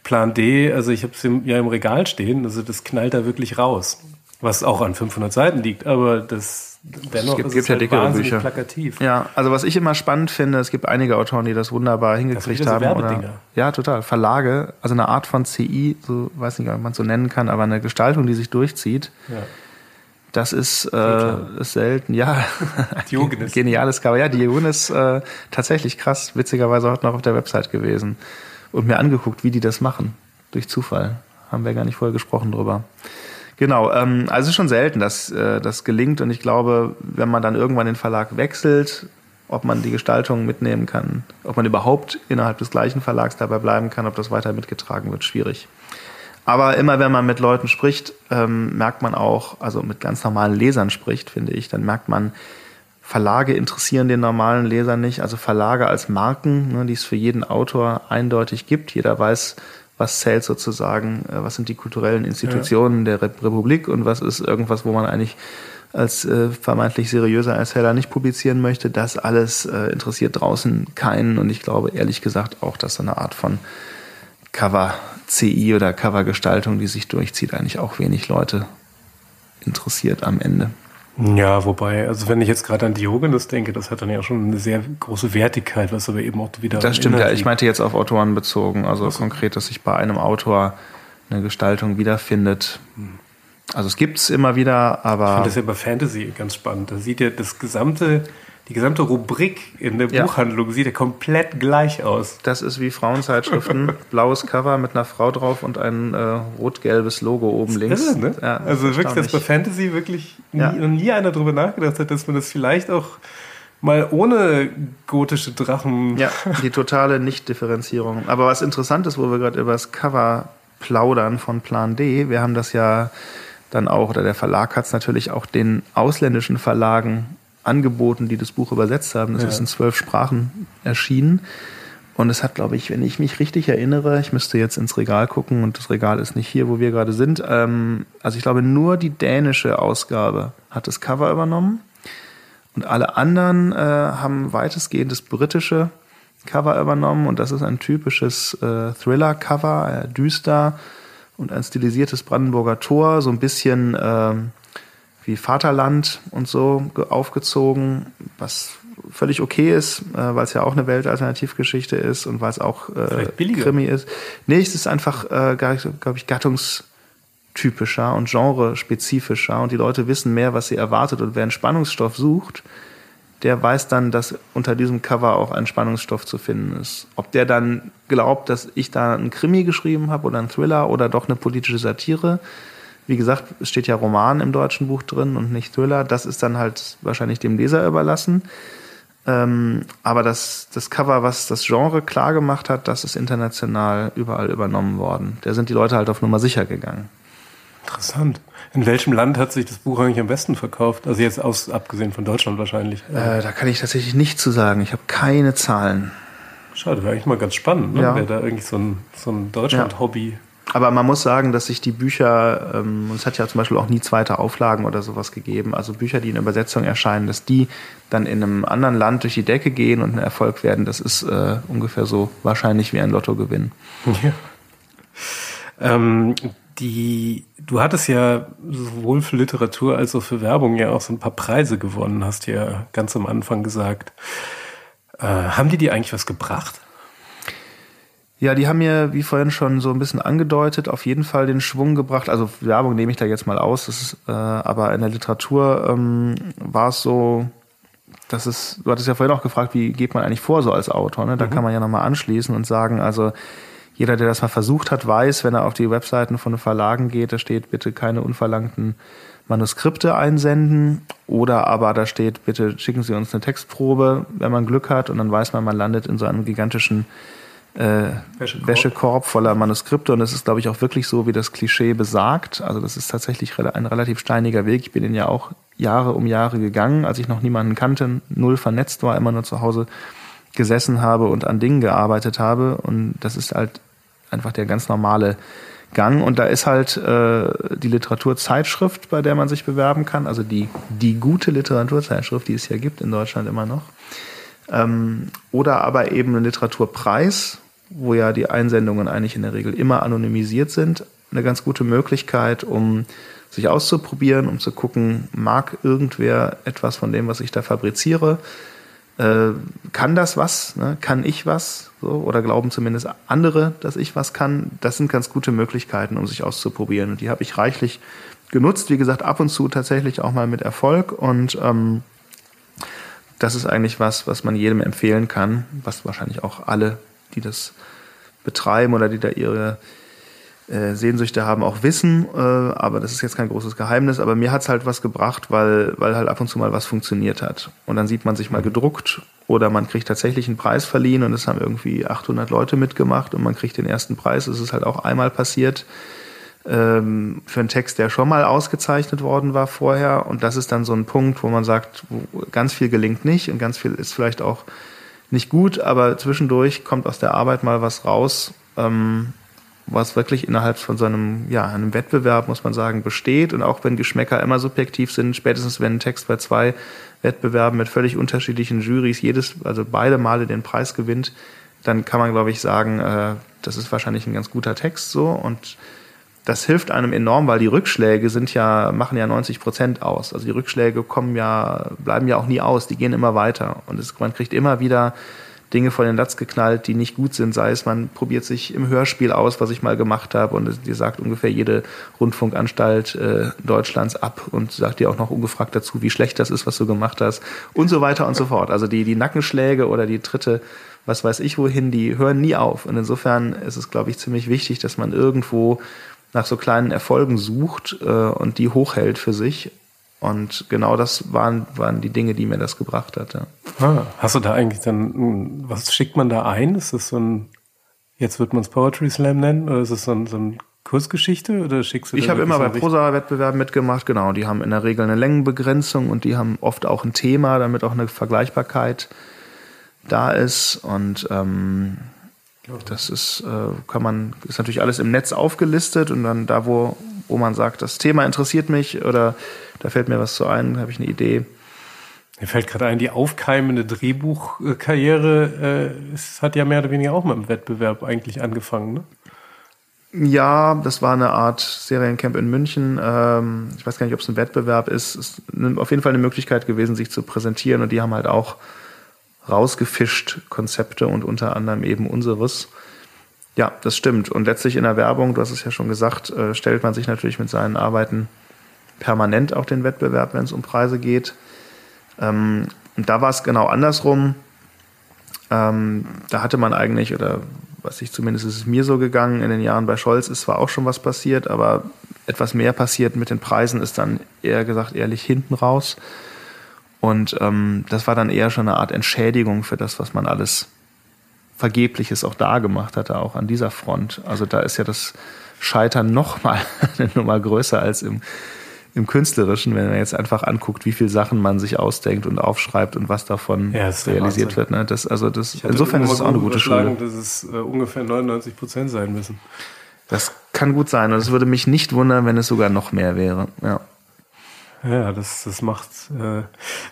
Plan D, also ich habe es ja im Regal stehen, also das knallt da wirklich raus. Was auch an 500 Seiten liegt, aber das Dennoch es gibt, gibt ja halt dickere Bücher. Plakativ. Ja, also was ich immer spannend finde, es gibt einige Autoren, die das wunderbar hingekriegt das haben. Oder, ja, total. Verlage, also eine Art von CI, so weiß nicht, ob man es so nennen kann, aber eine Gestaltung, die sich durchzieht. Ja. Das ist, äh, ist selten. Ja, Diogenes. geniales Cover. Ja, Diogenes äh, tatsächlich krass. Witzigerweise heute noch auf der Website gewesen und mir angeguckt, wie die das machen. Durch Zufall. Haben wir gar nicht vorher gesprochen drüber. Genau, ähm, also schon selten, dass äh, das gelingt und ich glaube, wenn man dann irgendwann den Verlag wechselt, ob man die Gestaltung mitnehmen kann, ob man überhaupt innerhalb des gleichen Verlags dabei bleiben kann, ob das weiter mitgetragen wird, schwierig. Aber immer wenn man mit Leuten spricht, ähm, merkt man auch, also mit ganz normalen Lesern spricht, finde ich, dann merkt man, Verlage interessieren den normalen Leser nicht. Also Verlage als Marken, ne, die es für jeden Autor eindeutig gibt. Jeder weiß, was zählt sozusagen, äh, was sind die kulturellen Institutionen ja. der Republik und was ist irgendwas, wo man eigentlich als äh, vermeintlich seriöser Erzähler nicht publizieren möchte. Das alles äh, interessiert draußen keinen und ich glaube ehrlich gesagt auch, dass so eine Art von Cover-CI oder Cover-Gestaltung, die sich durchzieht, eigentlich auch wenig Leute interessiert am Ende. Ja, wobei, also wenn ich jetzt gerade an Diogenes denke, das hat dann ja schon eine sehr große Wertigkeit, was aber eben auch wieder. Das stimmt, ja. Ich meinte jetzt auf Autoren bezogen, also was? konkret, dass sich bei einem Autor eine Gestaltung wiederfindet. Also es gibt es immer wieder, aber. Ich finde das ja bei Fantasy ganz spannend. Da sieht ja das gesamte die gesamte Rubrik in der ja. Buchhandlung sieht ja komplett gleich aus. Das ist wie Frauenzeitschriften. Blaues Cover mit einer Frau drauf und ein äh, rot-gelbes Logo oben links. Irre, ne? ja, also wirklich, dass bei Fantasy wirklich nie, ja. nie einer darüber nachgedacht hat, dass man das vielleicht auch mal ohne gotische Drachen. Ja, die totale Nicht-Differenzierung. Aber was interessant ist, wo wir gerade über das Cover plaudern von Plan D, wir haben das ja dann auch, oder der Verlag hat es natürlich auch den ausländischen Verlagen angeboten, die das Buch übersetzt haben. Es ja. ist in zwölf Sprachen erschienen. Und es hat, glaube ich, wenn ich mich richtig erinnere, ich müsste jetzt ins Regal gucken und das Regal ist nicht hier, wo wir gerade sind. Ähm, also ich glaube, nur die dänische Ausgabe hat das Cover übernommen. Und alle anderen äh, haben weitestgehend das britische Cover übernommen. Und das ist ein typisches äh, Thriller-Cover, äh, düster und ein stilisiertes Brandenburger Tor, so ein bisschen ähm, wie Vaterland und so aufgezogen, was völlig okay ist, äh, weil es ja auch eine Weltalternativgeschichte ist und weil es auch äh, Krimi ist. Nee, es ist einfach, äh, glaube ich, gattungstypischer und genrespezifischer und die Leute wissen mehr, was sie erwartet und wer einen Spannungsstoff sucht, der weiß dann, dass unter diesem Cover auch ein Spannungsstoff zu finden ist. Ob der dann glaubt, dass ich da einen Krimi geschrieben habe oder einen Thriller oder doch eine politische Satire, wie gesagt, es steht ja Roman im deutschen Buch drin und nicht Thriller. Das ist dann halt wahrscheinlich dem Leser überlassen. Ähm, aber das, das Cover, was das Genre klar gemacht hat, das ist international überall übernommen worden. Da sind die Leute halt auf Nummer sicher gegangen. Interessant. In welchem Land hat sich das Buch eigentlich am besten verkauft? Also jetzt aus, abgesehen von Deutschland wahrscheinlich. Äh, da kann ich tatsächlich nicht zu sagen. Ich habe keine Zahlen. Schade, wäre eigentlich mal ganz spannend, ne? Ja. Wäre da irgendwie so ein, so ein Deutschland-Hobby. Ja. Aber man muss sagen, dass sich die Bücher, ähm, es hat ja zum Beispiel auch nie zweite Auflagen oder sowas gegeben, also Bücher, die in Übersetzung erscheinen, dass die dann in einem anderen Land durch die Decke gehen und ein Erfolg werden, das ist äh, ungefähr so wahrscheinlich wie ein Lottogewinn. Ja. Ähm, die, du hattest ja sowohl für Literatur als auch für Werbung ja auch so ein paar Preise gewonnen, hast ja ganz am Anfang gesagt. Äh, haben die dir eigentlich was gebracht? Ja, die haben mir, wie vorhin schon so ein bisschen angedeutet, auf jeden Fall den Schwung gebracht. Also Werbung nehme ich da jetzt mal aus, das ist, äh, aber in der Literatur ähm, war es so, dass es, du hattest ja vorhin auch gefragt, wie geht man eigentlich vor so als Autor, ne? Da mhm. kann man ja nochmal anschließen und sagen, also jeder, der das mal versucht hat, weiß, wenn er auf die Webseiten von Verlagen geht, da steht bitte keine unverlangten Manuskripte einsenden oder aber da steht bitte schicken Sie uns eine Textprobe, wenn man Glück hat und dann weiß man, man landet in so einem gigantischen äh, Wäschekorb. Wäschekorb voller Manuskripte und es ist, glaube ich, auch wirklich so, wie das Klischee besagt. Also das ist tatsächlich ein relativ steiniger Weg. Ich bin den ja auch Jahre um Jahre gegangen, als ich noch niemanden kannte, null vernetzt war, immer nur zu Hause gesessen habe und an Dingen gearbeitet habe. Und das ist halt einfach der ganz normale Gang. Und da ist halt äh, die Literaturzeitschrift, bei der man sich bewerben kann, also die, die gute Literaturzeitschrift, die es ja gibt in Deutschland immer noch. Ähm, oder aber eben ein Literaturpreis, wo ja die Einsendungen eigentlich in der Regel immer anonymisiert sind. Eine ganz gute Möglichkeit, um sich auszuprobieren, um zu gucken, mag irgendwer etwas von dem, was ich da fabriziere? Äh, kann das was? Ne? Kann ich was? So? Oder glauben zumindest andere, dass ich was kann? Das sind ganz gute Möglichkeiten, um sich auszuprobieren. Und die habe ich reichlich genutzt. Wie gesagt, ab und zu tatsächlich auch mal mit Erfolg. Und ähm, das ist eigentlich was, was man jedem empfehlen kann, was wahrscheinlich auch alle, die das betreiben oder die da ihre äh, Sehnsüchte haben, auch wissen. Äh, aber das ist jetzt kein großes Geheimnis. Aber mir hat's halt was gebracht, weil, weil halt ab und zu mal was funktioniert hat. Und dann sieht man sich mal gedruckt oder man kriegt tatsächlich einen Preis verliehen und es haben irgendwie 800 Leute mitgemacht und man kriegt den ersten Preis. Es ist halt auch einmal passiert ähm, für einen Text, der schon mal ausgezeichnet worden war vorher. Und das ist dann so ein Punkt, wo man sagt, ganz viel gelingt nicht und ganz viel ist vielleicht auch nicht gut, aber zwischendurch kommt aus der Arbeit mal was raus, ähm, was wirklich innerhalb von so einem, ja, einem Wettbewerb, muss man sagen, besteht. Und auch wenn Geschmäcker immer subjektiv sind, spätestens wenn ein Text bei zwei Wettbewerben mit völlig unterschiedlichen Jurys jedes, also beide Male den Preis gewinnt, dann kann man, glaube ich, sagen, äh, das ist wahrscheinlich ein ganz guter Text so und das hilft einem enorm, weil die Rückschläge sind ja, machen ja 90 Prozent aus. Also die Rückschläge kommen ja, bleiben ja auch nie aus, die gehen immer weiter. Und es, man kriegt immer wieder Dinge vor den Latz geknallt, die nicht gut sind. Sei es, man probiert sich im Hörspiel aus, was ich mal gemacht habe, und dir sagt ungefähr jede Rundfunkanstalt äh, Deutschlands ab und sagt dir auch noch ungefragt dazu, wie schlecht das ist, was du gemacht hast, und so weiter und so fort. Also die, die Nackenschläge oder die Tritte, was weiß ich wohin, die hören nie auf. Und insofern ist es, glaube ich, ziemlich wichtig, dass man irgendwo nach so kleinen Erfolgen sucht äh, und die hochhält für sich. Und genau das waren, waren die Dinge, die mir das gebracht hat. Ja. Ah, hast du da eigentlich dann, was schickt man da ein? Ist das so ein, jetzt wird man es Poetry Slam nennen, oder ist es so ein, so ein Kursgeschichte oder schickst du Ich habe immer bei Prosa-Wettbewerben mitgemacht, genau. Die haben in der Regel eine Längenbegrenzung und die haben oft auch ein Thema, damit auch eine Vergleichbarkeit da ist. Und ähm, das ist, äh, kann man, ist natürlich alles im Netz aufgelistet und dann da, wo, wo man sagt, das Thema interessiert mich oder da fällt mir was zu ein, habe ich eine Idee. Mir fällt gerade ein, die aufkeimende Drehbuchkarriere äh, es hat ja mehr oder weniger auch mit dem Wettbewerb eigentlich angefangen, ne? Ja, das war eine Art Seriencamp in München. Ähm, ich weiß gar nicht, ob es ein Wettbewerb ist. Es ist auf jeden Fall eine Möglichkeit gewesen, sich zu präsentieren und die haben halt auch rausgefischt Konzepte und unter anderem eben unseres. Ja, das stimmt. Und letztlich in der Werbung, du hast es ja schon gesagt, äh, stellt man sich natürlich mit seinen Arbeiten permanent auch den Wettbewerb, wenn es um Preise geht. Ähm, und da war es genau andersrum. Ähm, da hatte man eigentlich, oder was ich zumindest ist es mir so gegangen, in den Jahren bei Scholz ist zwar auch schon was passiert, aber etwas mehr passiert mit den Preisen ist dann eher gesagt ehrlich hinten raus. Und ähm, das war dann eher schon eine Art Entschädigung für das, was man alles Vergebliches auch da gemacht hatte, auch an dieser Front. Also da ist ja das Scheitern noch mal eine Nummer größer als im, im Künstlerischen, wenn man jetzt einfach anguckt, wie viele Sachen man sich ausdenkt und aufschreibt und was davon ja, realisiert wird. Ne? Das, also das, insofern ist es auch eine gute Schule. dass es äh, ungefähr 99 Prozent sein müssen. Das kann gut sein und es würde mich nicht wundern, wenn es sogar noch mehr wäre. Ja. Ja, das, das macht, äh,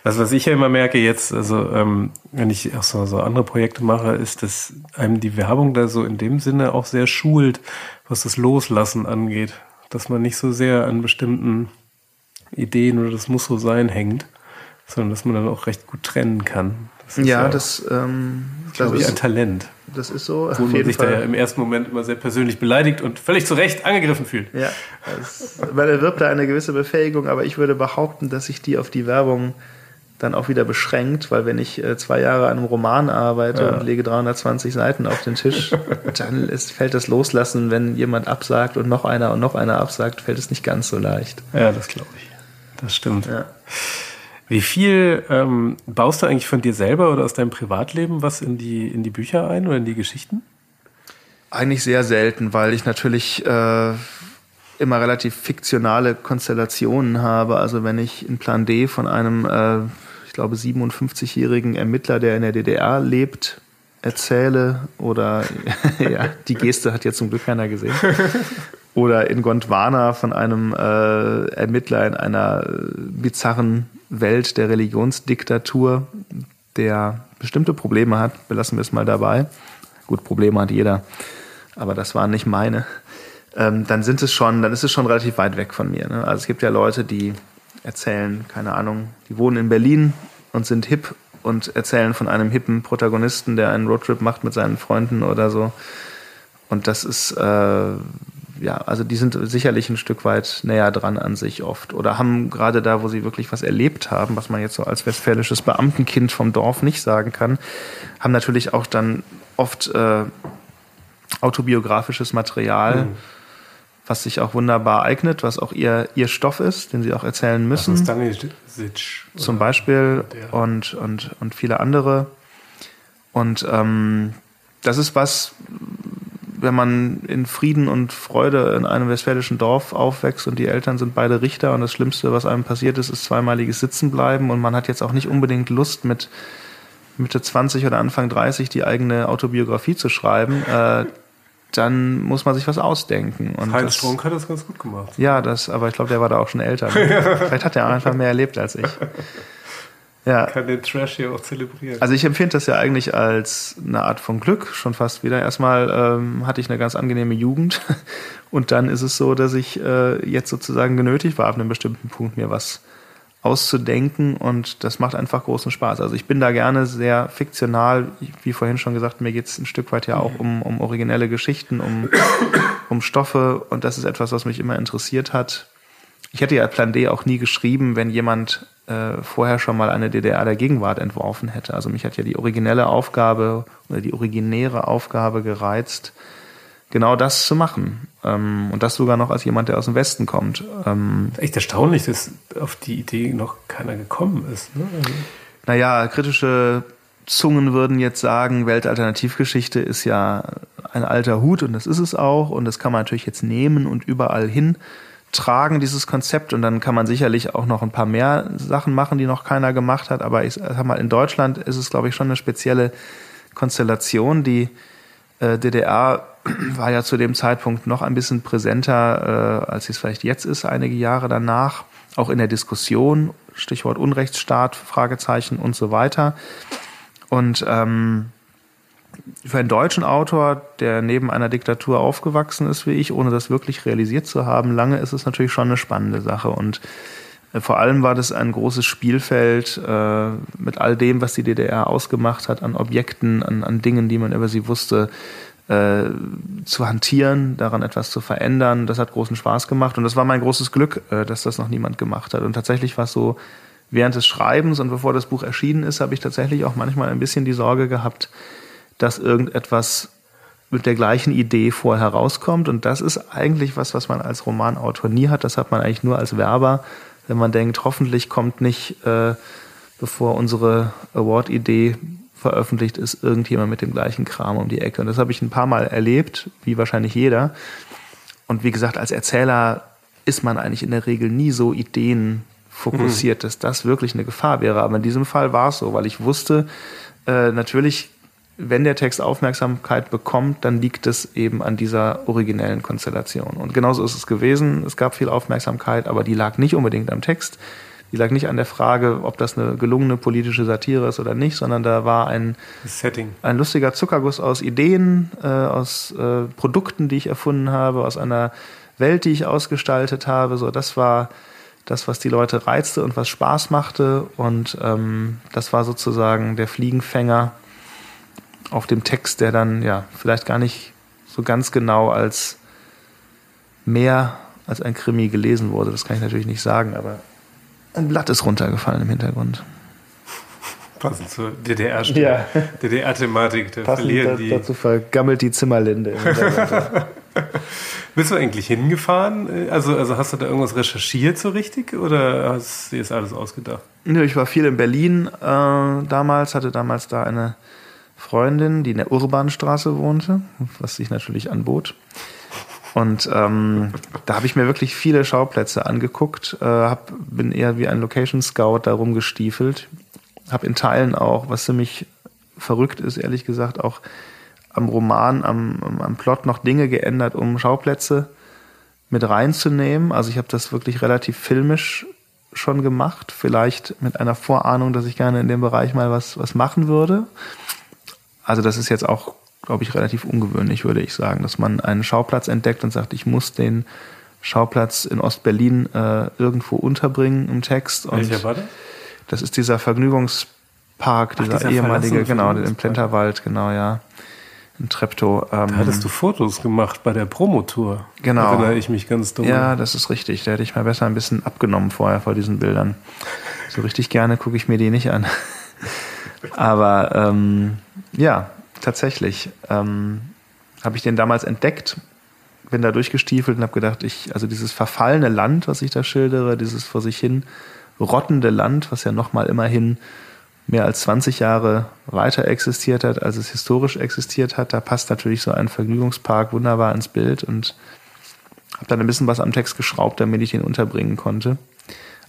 das, was ich ja immer merke jetzt, also ähm, wenn ich auch so, so andere Projekte mache, ist, dass einem die Werbung da so in dem Sinne auch sehr schult, was das Loslassen angeht. Dass man nicht so sehr an bestimmten Ideen oder das muss so sein hängt, sondern dass man dann auch recht gut trennen kann. Das ja, ja, das, ähm, das ist ein Talent. Das ist so. Wo man sich Fall. da ja im ersten Moment immer sehr persönlich beleidigt und völlig zu Recht angegriffen fühlt. Ja, weil er wirbt da eine gewisse Befähigung, aber ich würde behaupten, dass sich die auf die Werbung dann auch wieder beschränkt, weil wenn ich äh, zwei Jahre an einem Roman arbeite ja. und lege 320 Seiten auf den Tisch, dann ist, fällt das Loslassen, wenn jemand absagt und noch einer und noch einer absagt, fällt es nicht ganz so leicht. Ja, das glaube ich. Das stimmt. Ja. Wie viel ähm, baust du eigentlich von dir selber oder aus deinem Privatleben was in die, in die Bücher ein oder in die Geschichten? Eigentlich sehr selten, weil ich natürlich äh, immer relativ fiktionale Konstellationen habe. Also wenn ich in Plan D von einem, äh, ich glaube, 57-jährigen Ermittler, der in der DDR lebt, erzähle oder ja, die Geste hat ja zum Glück keiner gesehen. Oder in Gondwana von einem äh, Ermittler in einer bizarren Welt der Religionsdiktatur, der bestimmte Probleme hat, belassen wir es mal dabei. Gut, Probleme hat jeder, aber das waren nicht meine. Ähm, dann sind es schon, dann ist es schon relativ weit weg von mir. Ne? Also es gibt ja Leute, die erzählen, keine Ahnung, die wohnen in Berlin und sind hip und erzählen von einem hippen Protagonisten, der einen Roadtrip macht mit seinen Freunden oder so. Und das ist äh, ja, also die sind sicherlich ein Stück weit näher dran an sich oft oder haben gerade da, wo sie wirklich was erlebt haben, was man jetzt so als westfälisches Beamtenkind vom Dorf nicht sagen kann, haben natürlich auch dann oft äh, autobiografisches Material, mhm. was sich auch wunderbar eignet, was auch ihr, ihr Stoff ist, den sie auch erzählen müssen. Also Stanisic, Zum Beispiel und, und, und viele andere. Und ähm, das ist was, wenn man in Frieden und Freude in einem westfälischen Dorf aufwächst und die Eltern sind beide Richter und das Schlimmste, was einem passiert ist, ist zweimaliges Sitzenbleiben und man hat jetzt auch nicht unbedingt Lust mit Mitte 20 oder Anfang 30 die eigene Autobiografie zu schreiben, äh, dann muss man sich was ausdenken. Und Heinz Strunk hat das ganz gut gemacht. Ja, das, aber ich glaube, der war da auch schon älter. Vielleicht hat er einfach mehr erlebt als ich. Ja. Kann den Trash hier auch zelebrieren. Also ich empfinde das ja eigentlich als eine Art von Glück, schon fast wieder. Erstmal ähm, hatte ich eine ganz angenehme Jugend und dann ist es so, dass ich äh, jetzt sozusagen genötigt war, auf einem bestimmten Punkt mir was auszudenken und das macht einfach großen Spaß. Also ich bin da gerne sehr fiktional, wie vorhin schon gesagt, mir geht es ein Stück weit ja auch um, um originelle Geschichten, um, um Stoffe und das ist etwas, was mich immer interessiert hat. Ich hätte ja Plan D auch nie geschrieben, wenn jemand äh, vorher schon mal eine DDR der Gegenwart entworfen hätte. Also mich hat ja die originelle Aufgabe oder die originäre Aufgabe gereizt, genau das zu machen. Ähm, und das sogar noch als jemand, der aus dem Westen kommt. Ähm, Echt erstaunlich, dass auf die Idee noch keiner gekommen ist. Ne? Also naja, kritische Zungen würden jetzt sagen, Weltalternativgeschichte ist ja ein alter Hut und das ist es auch. Und das kann man natürlich jetzt nehmen und überall hin tragen, dieses Konzept. Und dann kann man sicherlich auch noch ein paar mehr Sachen machen, die noch keiner gemacht hat. Aber ich sag mal, in Deutschland ist es, glaube ich, schon eine spezielle Konstellation. Die äh, DDR war ja zu dem Zeitpunkt noch ein bisschen präsenter, äh, als es vielleicht jetzt ist, einige Jahre danach. Auch in der Diskussion, Stichwort Unrechtsstaat, Fragezeichen und so weiter. Und ähm, für einen deutschen Autor, der neben einer Diktatur aufgewachsen ist wie ich, ohne das wirklich realisiert zu haben, lange ist es natürlich schon eine spannende Sache. Und äh, vor allem war das ein großes Spielfeld äh, mit all dem, was die DDR ausgemacht hat, an Objekten, an, an Dingen, die man über sie wusste, äh, zu hantieren, daran etwas zu verändern. Das hat großen Spaß gemacht und das war mein großes Glück, äh, dass das noch niemand gemacht hat. Und tatsächlich war es so, während des Schreibens und bevor das Buch erschienen ist, habe ich tatsächlich auch manchmal ein bisschen die Sorge gehabt, dass irgendetwas mit der gleichen Idee vorher rauskommt. Und das ist eigentlich was, was man als Romanautor nie hat. Das hat man eigentlich nur als Werber, wenn man denkt, hoffentlich kommt nicht, äh, bevor unsere Award-Idee veröffentlicht ist, irgendjemand mit dem gleichen Kram um die Ecke. Und das habe ich ein paar Mal erlebt, wie wahrscheinlich jeder. Und wie gesagt, als Erzähler ist man eigentlich in der Regel nie so Ideen fokussiert, mhm. dass das wirklich eine Gefahr wäre. Aber in diesem Fall war es so, weil ich wusste, äh, natürlich wenn der Text Aufmerksamkeit bekommt, dann liegt es eben an dieser originellen Konstellation. Und genauso ist es gewesen. Es gab viel Aufmerksamkeit, aber die lag nicht unbedingt am Text. Die lag nicht an der Frage, ob das eine gelungene politische Satire ist oder nicht, sondern da war ein, Setting. ein lustiger Zuckerguss aus Ideen, äh, aus äh, Produkten, die ich erfunden habe, aus einer Welt, die ich ausgestaltet habe. So, das war das, was die Leute reizte und was Spaß machte. Und ähm, das war sozusagen der Fliegenfänger auf dem Text, der dann ja vielleicht gar nicht so ganz genau als mehr als ein Krimi gelesen wurde. Das kann ich natürlich nicht sagen, aber ein Blatt ist runtergefallen im Hintergrund. Passend zur DDR, ja. DDR-Thematik. Da Passend verlieren die. dazu vergammelt die Zimmerlinde. Bist du eigentlich hingefahren? Also, also hast du da irgendwas recherchiert so richtig oder hast du dir das alles ausgedacht? Nö, ich war viel in Berlin äh, damals, hatte damals da eine Freundin, die in der Urbanstraße wohnte, was sich natürlich anbot. Und ähm, da habe ich mir wirklich viele Schauplätze angeguckt, äh, hab, bin eher wie ein Location Scout da rumgestiefelt, habe in Teilen auch, was ziemlich verrückt ist, ehrlich gesagt, auch am Roman, am, am Plot noch Dinge geändert, um Schauplätze mit reinzunehmen. Also ich habe das wirklich relativ filmisch schon gemacht, vielleicht mit einer Vorahnung, dass ich gerne in dem Bereich mal was, was machen würde. Also das ist jetzt auch, glaube ich, relativ ungewöhnlich, würde ich sagen, dass man einen Schauplatz entdeckt und sagt, ich muss den Schauplatz in Ostberlin äh, irgendwo unterbringen im Text. Und Welcher war das? Das ist dieser Vergnügungspark, dieser, dieser ehemalige, genau, im Plenterwald, genau, ja. In Treptow. Ähm, da hattest du Fotos gemacht bei der Promotour. Genau. Da erinnere ich mich ganz dumm. Ja, das ist richtig. Da hätte ich mal besser ein bisschen abgenommen vorher vor diesen Bildern. So richtig gerne gucke ich mir die nicht an. Aber ähm, ja, tatsächlich ähm, habe ich den damals entdeckt, bin da durchgestiefelt und habe gedacht, ich, also dieses verfallene Land, was ich da schildere, dieses vor sich hin rottende Land, was ja nochmal immerhin mehr als 20 Jahre weiter existiert hat, als es historisch existiert hat, da passt natürlich so ein Vergnügungspark wunderbar ins Bild und habe dann ein bisschen was am Text geschraubt, damit ich ihn unterbringen konnte.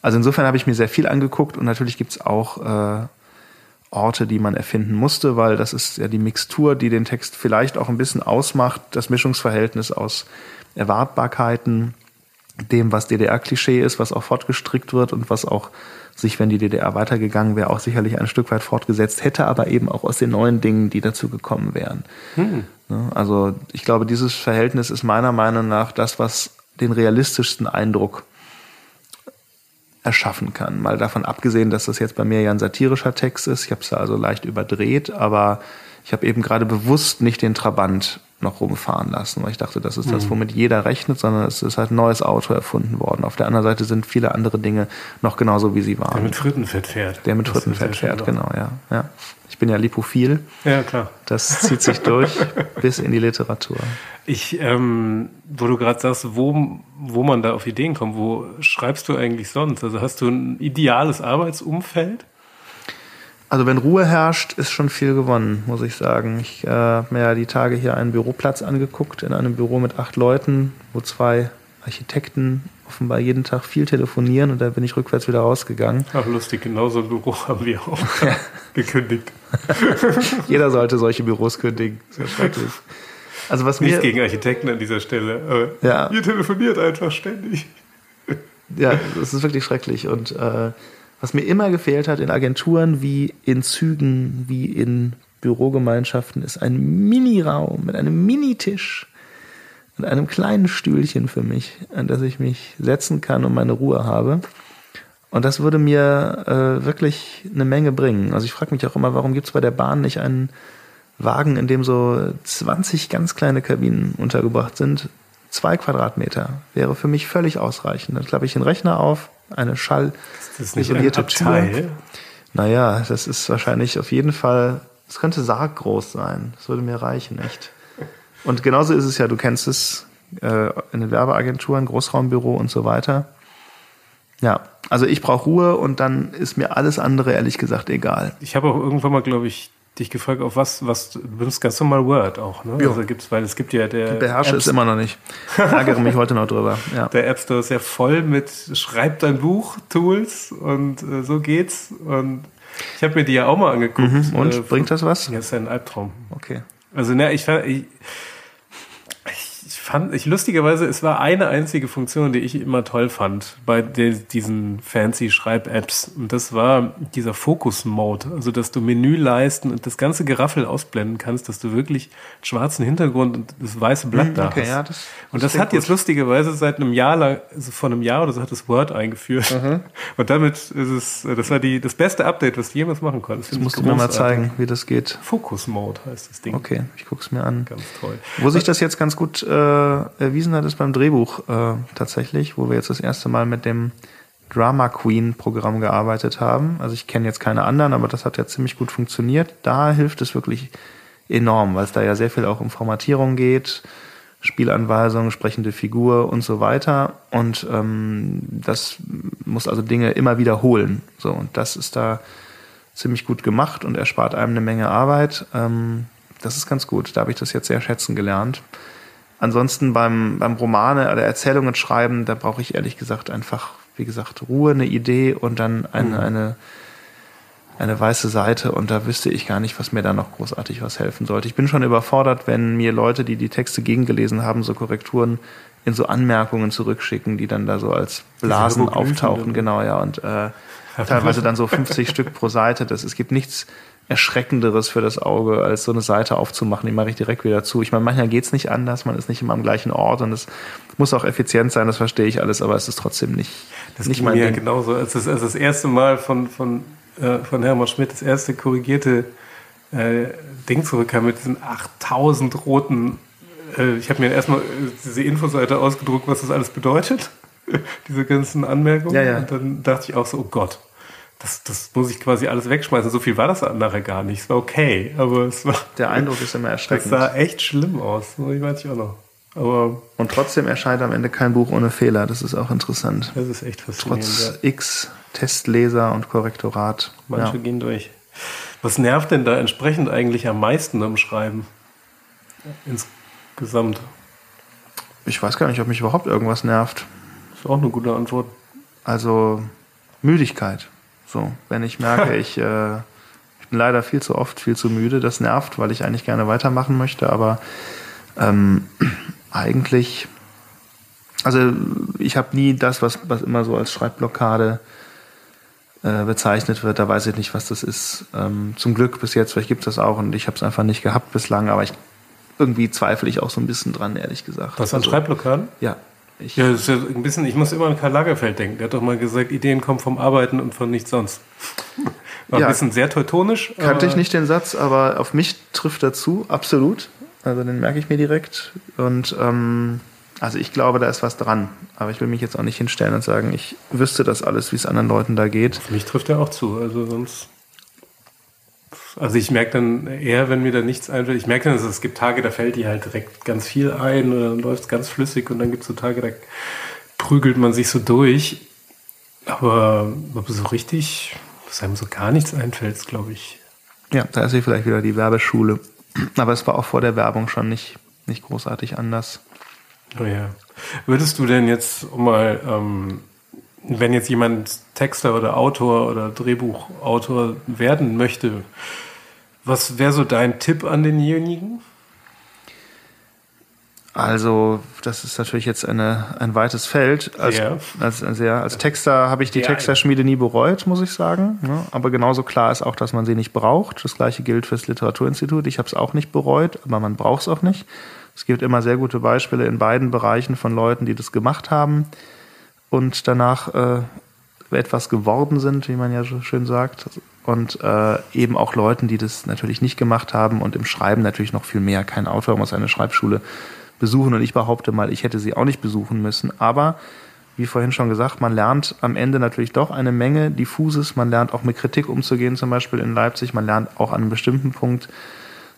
Also insofern habe ich mir sehr viel angeguckt und natürlich gibt's auch äh, Orte, die man erfinden musste, weil das ist ja die Mixtur, die den Text vielleicht auch ein bisschen ausmacht, das Mischungsverhältnis aus Erwartbarkeiten, dem, was DDR-Klischee ist, was auch fortgestrickt wird und was auch sich, wenn die DDR weitergegangen wäre, auch sicherlich ein Stück weit fortgesetzt hätte, aber eben auch aus den neuen Dingen, die dazu gekommen wären. Hm. Ne? Also ich glaube, dieses Verhältnis ist meiner Meinung nach das, was den realistischsten Eindruck erschaffen kann. Mal davon abgesehen, dass das jetzt bei mir ja ein satirischer Text ist. Ich habe es also leicht überdreht, aber ich habe eben gerade bewusst nicht den Trabant noch rumfahren lassen, weil ich dachte, das ist mhm. das, womit jeder rechnet, sondern es ist halt ein neues Auto erfunden worden. Auf der anderen Seite sind viele andere Dinge noch genauso, wie sie waren. Der mit Frittenfett fährt. Der mit das Frittenfett fährt, genau, ja, ja. Ich bin ja lipophil. Ja, klar. Das zieht sich durch bis in die Literatur. Ich, ähm, wo du gerade sagst, wo, wo man da auf Ideen kommt, wo schreibst du eigentlich sonst? Also hast du ein ideales Arbeitsumfeld? Also wenn Ruhe herrscht, ist schon viel gewonnen, muss ich sagen. Ich äh, habe mir ja die Tage hier einen Büroplatz angeguckt in einem Büro mit acht Leuten, wo zwei Architekten offenbar jeden Tag viel telefonieren und da bin ich rückwärts wieder rausgegangen. Ach lustig, genauso ein Büro haben wir auch ja. gekündigt. Jeder sollte solche Büros kündigen. Sehr schrecklich. Also was Nichts mir, gegen Architekten an dieser Stelle, aber ja. ihr telefoniert einfach ständig. Ja, das ist wirklich schrecklich und äh, was mir immer gefehlt hat in Agenturen wie in Zügen, wie in Bürogemeinschaften, ist ein Mini-Raum mit einem Minitisch und einem kleinen Stühlchen für mich, an das ich mich setzen kann und meine Ruhe habe. Und das würde mir äh, wirklich eine Menge bringen. Also ich frage mich auch immer, warum gibt es bei der Bahn nicht einen Wagen, in dem so 20 ganz kleine Kabinen untergebracht sind? Zwei Quadratmeter wäre für mich völlig ausreichend. Dann klappe ich den Rechner auf, eine Schall ist isolierte Tür. Naja, das ist wahrscheinlich auf jeden Fall, es könnte sarggroß sein. Das würde mir reichen, echt. Und genauso ist es ja, du kennst es äh, in den Werbeagenturen, Großraumbüro und so weiter. Ja, also ich brauche Ruhe und dann ist mir alles andere ehrlich gesagt egal. Ich habe auch irgendwann mal, glaube ich, dich gefragt, auf was, was, du benutzt ganz normal Word auch, ne? Ja. Also gibt's, weil es gibt ja der. Ich beherrsche es immer noch nicht. Ich ärgere mich heute noch drüber. Ja. Der App Store ist ja voll mit Schreib dein Buch, Tools und äh, so geht's. Und ich habe mir die ja auch mal angeguckt. Mhm. Und äh, bringt das was? Ja, ist ja ein Albtraum. Okay. Also, ne, ich, ich, fand ich lustigerweise, es war eine einzige Funktion, die ich immer toll fand bei de, diesen fancy Schreib-Apps. Und das war dieser Focus-Mode. Also, dass du Menüleisten und das ganze Geraffel ausblenden kannst, dass du wirklich einen schwarzen Hintergrund und das weiße Blatt hm, da okay, hast. Ja, das, und das, das hat jetzt lustigerweise seit einem Jahr lang, also vor einem Jahr oder so hat das Word eingeführt. Mhm. Und damit ist es, das war die, das beste Update, was du jemals machen konntest. Das musst du mir mal zeigen, wie das geht. Focus-Mode heißt das Ding. Okay, ich guck's mir an. Ganz toll. Wo sich das jetzt ganz gut äh, äh, ist beim Drehbuch äh, tatsächlich, wo wir jetzt das erste Mal mit dem Drama Queen Programm gearbeitet haben. Also ich kenne jetzt keine anderen, aber das hat ja ziemlich gut funktioniert. Da hilft es wirklich enorm, weil es da ja sehr viel auch um Formatierung geht, Spielanweisungen, sprechende Figur und so weiter. Und ähm, das muss also Dinge immer wiederholen. So und das ist da ziemlich gut gemacht und erspart einem eine Menge Arbeit. Ähm, das ist ganz gut. Da habe ich das jetzt sehr schätzen gelernt. Ansonsten beim, beim Romane oder Erzählungen schreiben, da brauche ich ehrlich gesagt einfach, wie gesagt, Ruhe, eine Idee und dann eine, mhm. eine, eine weiße Seite und da wüsste ich gar nicht, was mir da noch großartig was helfen sollte. Ich bin schon überfordert, wenn mir Leute, die die Texte gegengelesen haben, so Korrekturen in so Anmerkungen zurückschicken, die dann da so als Blasen auftauchen, genau, ja, und äh, teilweise dann so 50 Stück pro Seite. Das, es gibt nichts Erschreckenderes für das Auge, als so eine Seite aufzumachen. Die mache ich direkt wieder zu. Ich meine, manchmal geht's nicht anders, man ist nicht immer am gleichen Ort und es muss auch effizient sein, das verstehe ich alles, aber es ist trotzdem nicht, das nicht mein mir Ding. genauso. Als das, als das erste Mal von, von, äh, von Hermann Schmidt das erste korrigierte äh, Ding zurückkam mit diesen 8000 roten äh, ich habe mir erstmal äh, diese Infoseite ausgedruckt, was das alles bedeutet. diese ganzen Anmerkungen. Ja, ja. Und dann dachte ich auch so, oh Gott, das, das muss ich quasi alles wegschmeißen. So viel war das nachher gar nicht. Es war okay, aber es war. Der Eindruck ist immer erschreckend. Das sah echt schlimm aus. Ich weiß ich auch noch. Aber und trotzdem erscheint am Ende kein Buch ohne Fehler. Das ist auch interessant. Das ist echt faszinierend. Trotz ja. X, Testleser und Korrektorat. Manche ja. gehen durch. Was nervt denn da entsprechend eigentlich am meisten am Schreiben? Insgesamt. Ich weiß gar nicht, ob mich überhaupt irgendwas nervt. Das ist auch eine gute Antwort. Also Müdigkeit. So, wenn ich merke, ich, äh, ich bin leider viel zu oft viel zu müde, das nervt, weil ich eigentlich gerne weitermachen möchte, aber ähm, eigentlich also ich habe nie das, was, was immer so als Schreibblockade äh, bezeichnet wird. Da weiß ich nicht, was das ist. Ähm, zum Glück bis jetzt, vielleicht gibt es das auch und ich habe es einfach nicht gehabt bislang, aber ich irgendwie zweifle ich auch so ein bisschen dran, ehrlich gesagt. Was an also, Schreibblockaden? Ja. Ich, ja, das ist ja ein bisschen, ich muss immer an Karl Lagerfeld denken. Der hat doch mal gesagt, Ideen kommen vom Arbeiten und von nichts sonst. War ja, ein bisschen sehr teutonisch. Kannte ich nicht den Satz, aber auf mich trifft dazu, absolut. Also den merke ich mir direkt. Und ähm, also ich glaube, da ist was dran. Aber ich will mich jetzt auch nicht hinstellen und sagen, ich wüsste das alles, wie es anderen Leuten da geht. Auf mich trifft er auch zu. Also sonst. Also ich merke dann eher, wenn mir da nichts einfällt, ich merke dann, dass es gibt Tage, da fällt dir halt direkt ganz viel ein oder dann läuft es ganz flüssig und dann gibt es so Tage, da prügelt man sich so durch. Aber, aber so richtig, dass einem so gar nichts einfällt, glaube ich. Ja, da ist hier vielleicht wieder die Werbeschule. Aber es war auch vor der Werbung schon nicht, nicht großartig anders. Oh ja. Würdest du denn jetzt mal, ähm, wenn jetzt jemand Texter oder Autor oder Drehbuchautor werden möchte, was wäre so dein Tipp an denjenigen? Also, das ist natürlich jetzt eine, ein weites Feld. Als, ja. als, als, ja, als Texter habe ich die ja, Texterschmiede nie bereut, muss ich sagen. Ja, aber genauso klar ist auch, dass man sie nicht braucht. Das gleiche gilt fürs Literaturinstitut. Ich habe es auch nicht bereut, aber man braucht es auch nicht. Es gibt immer sehr gute Beispiele in beiden Bereichen von Leuten, die das gemacht haben und danach äh, etwas geworden sind, wie man ja so schön sagt. Und äh, eben auch Leuten, die das natürlich nicht gemacht haben und im Schreiben natürlich noch viel mehr. Kein Autor muss eine Schreibschule besuchen und ich behaupte mal, ich hätte sie auch nicht besuchen müssen. Aber wie vorhin schon gesagt, man lernt am Ende natürlich doch eine Menge diffuses. Man lernt auch mit Kritik umzugehen, zum Beispiel in Leipzig. Man lernt auch an einem bestimmten Punkt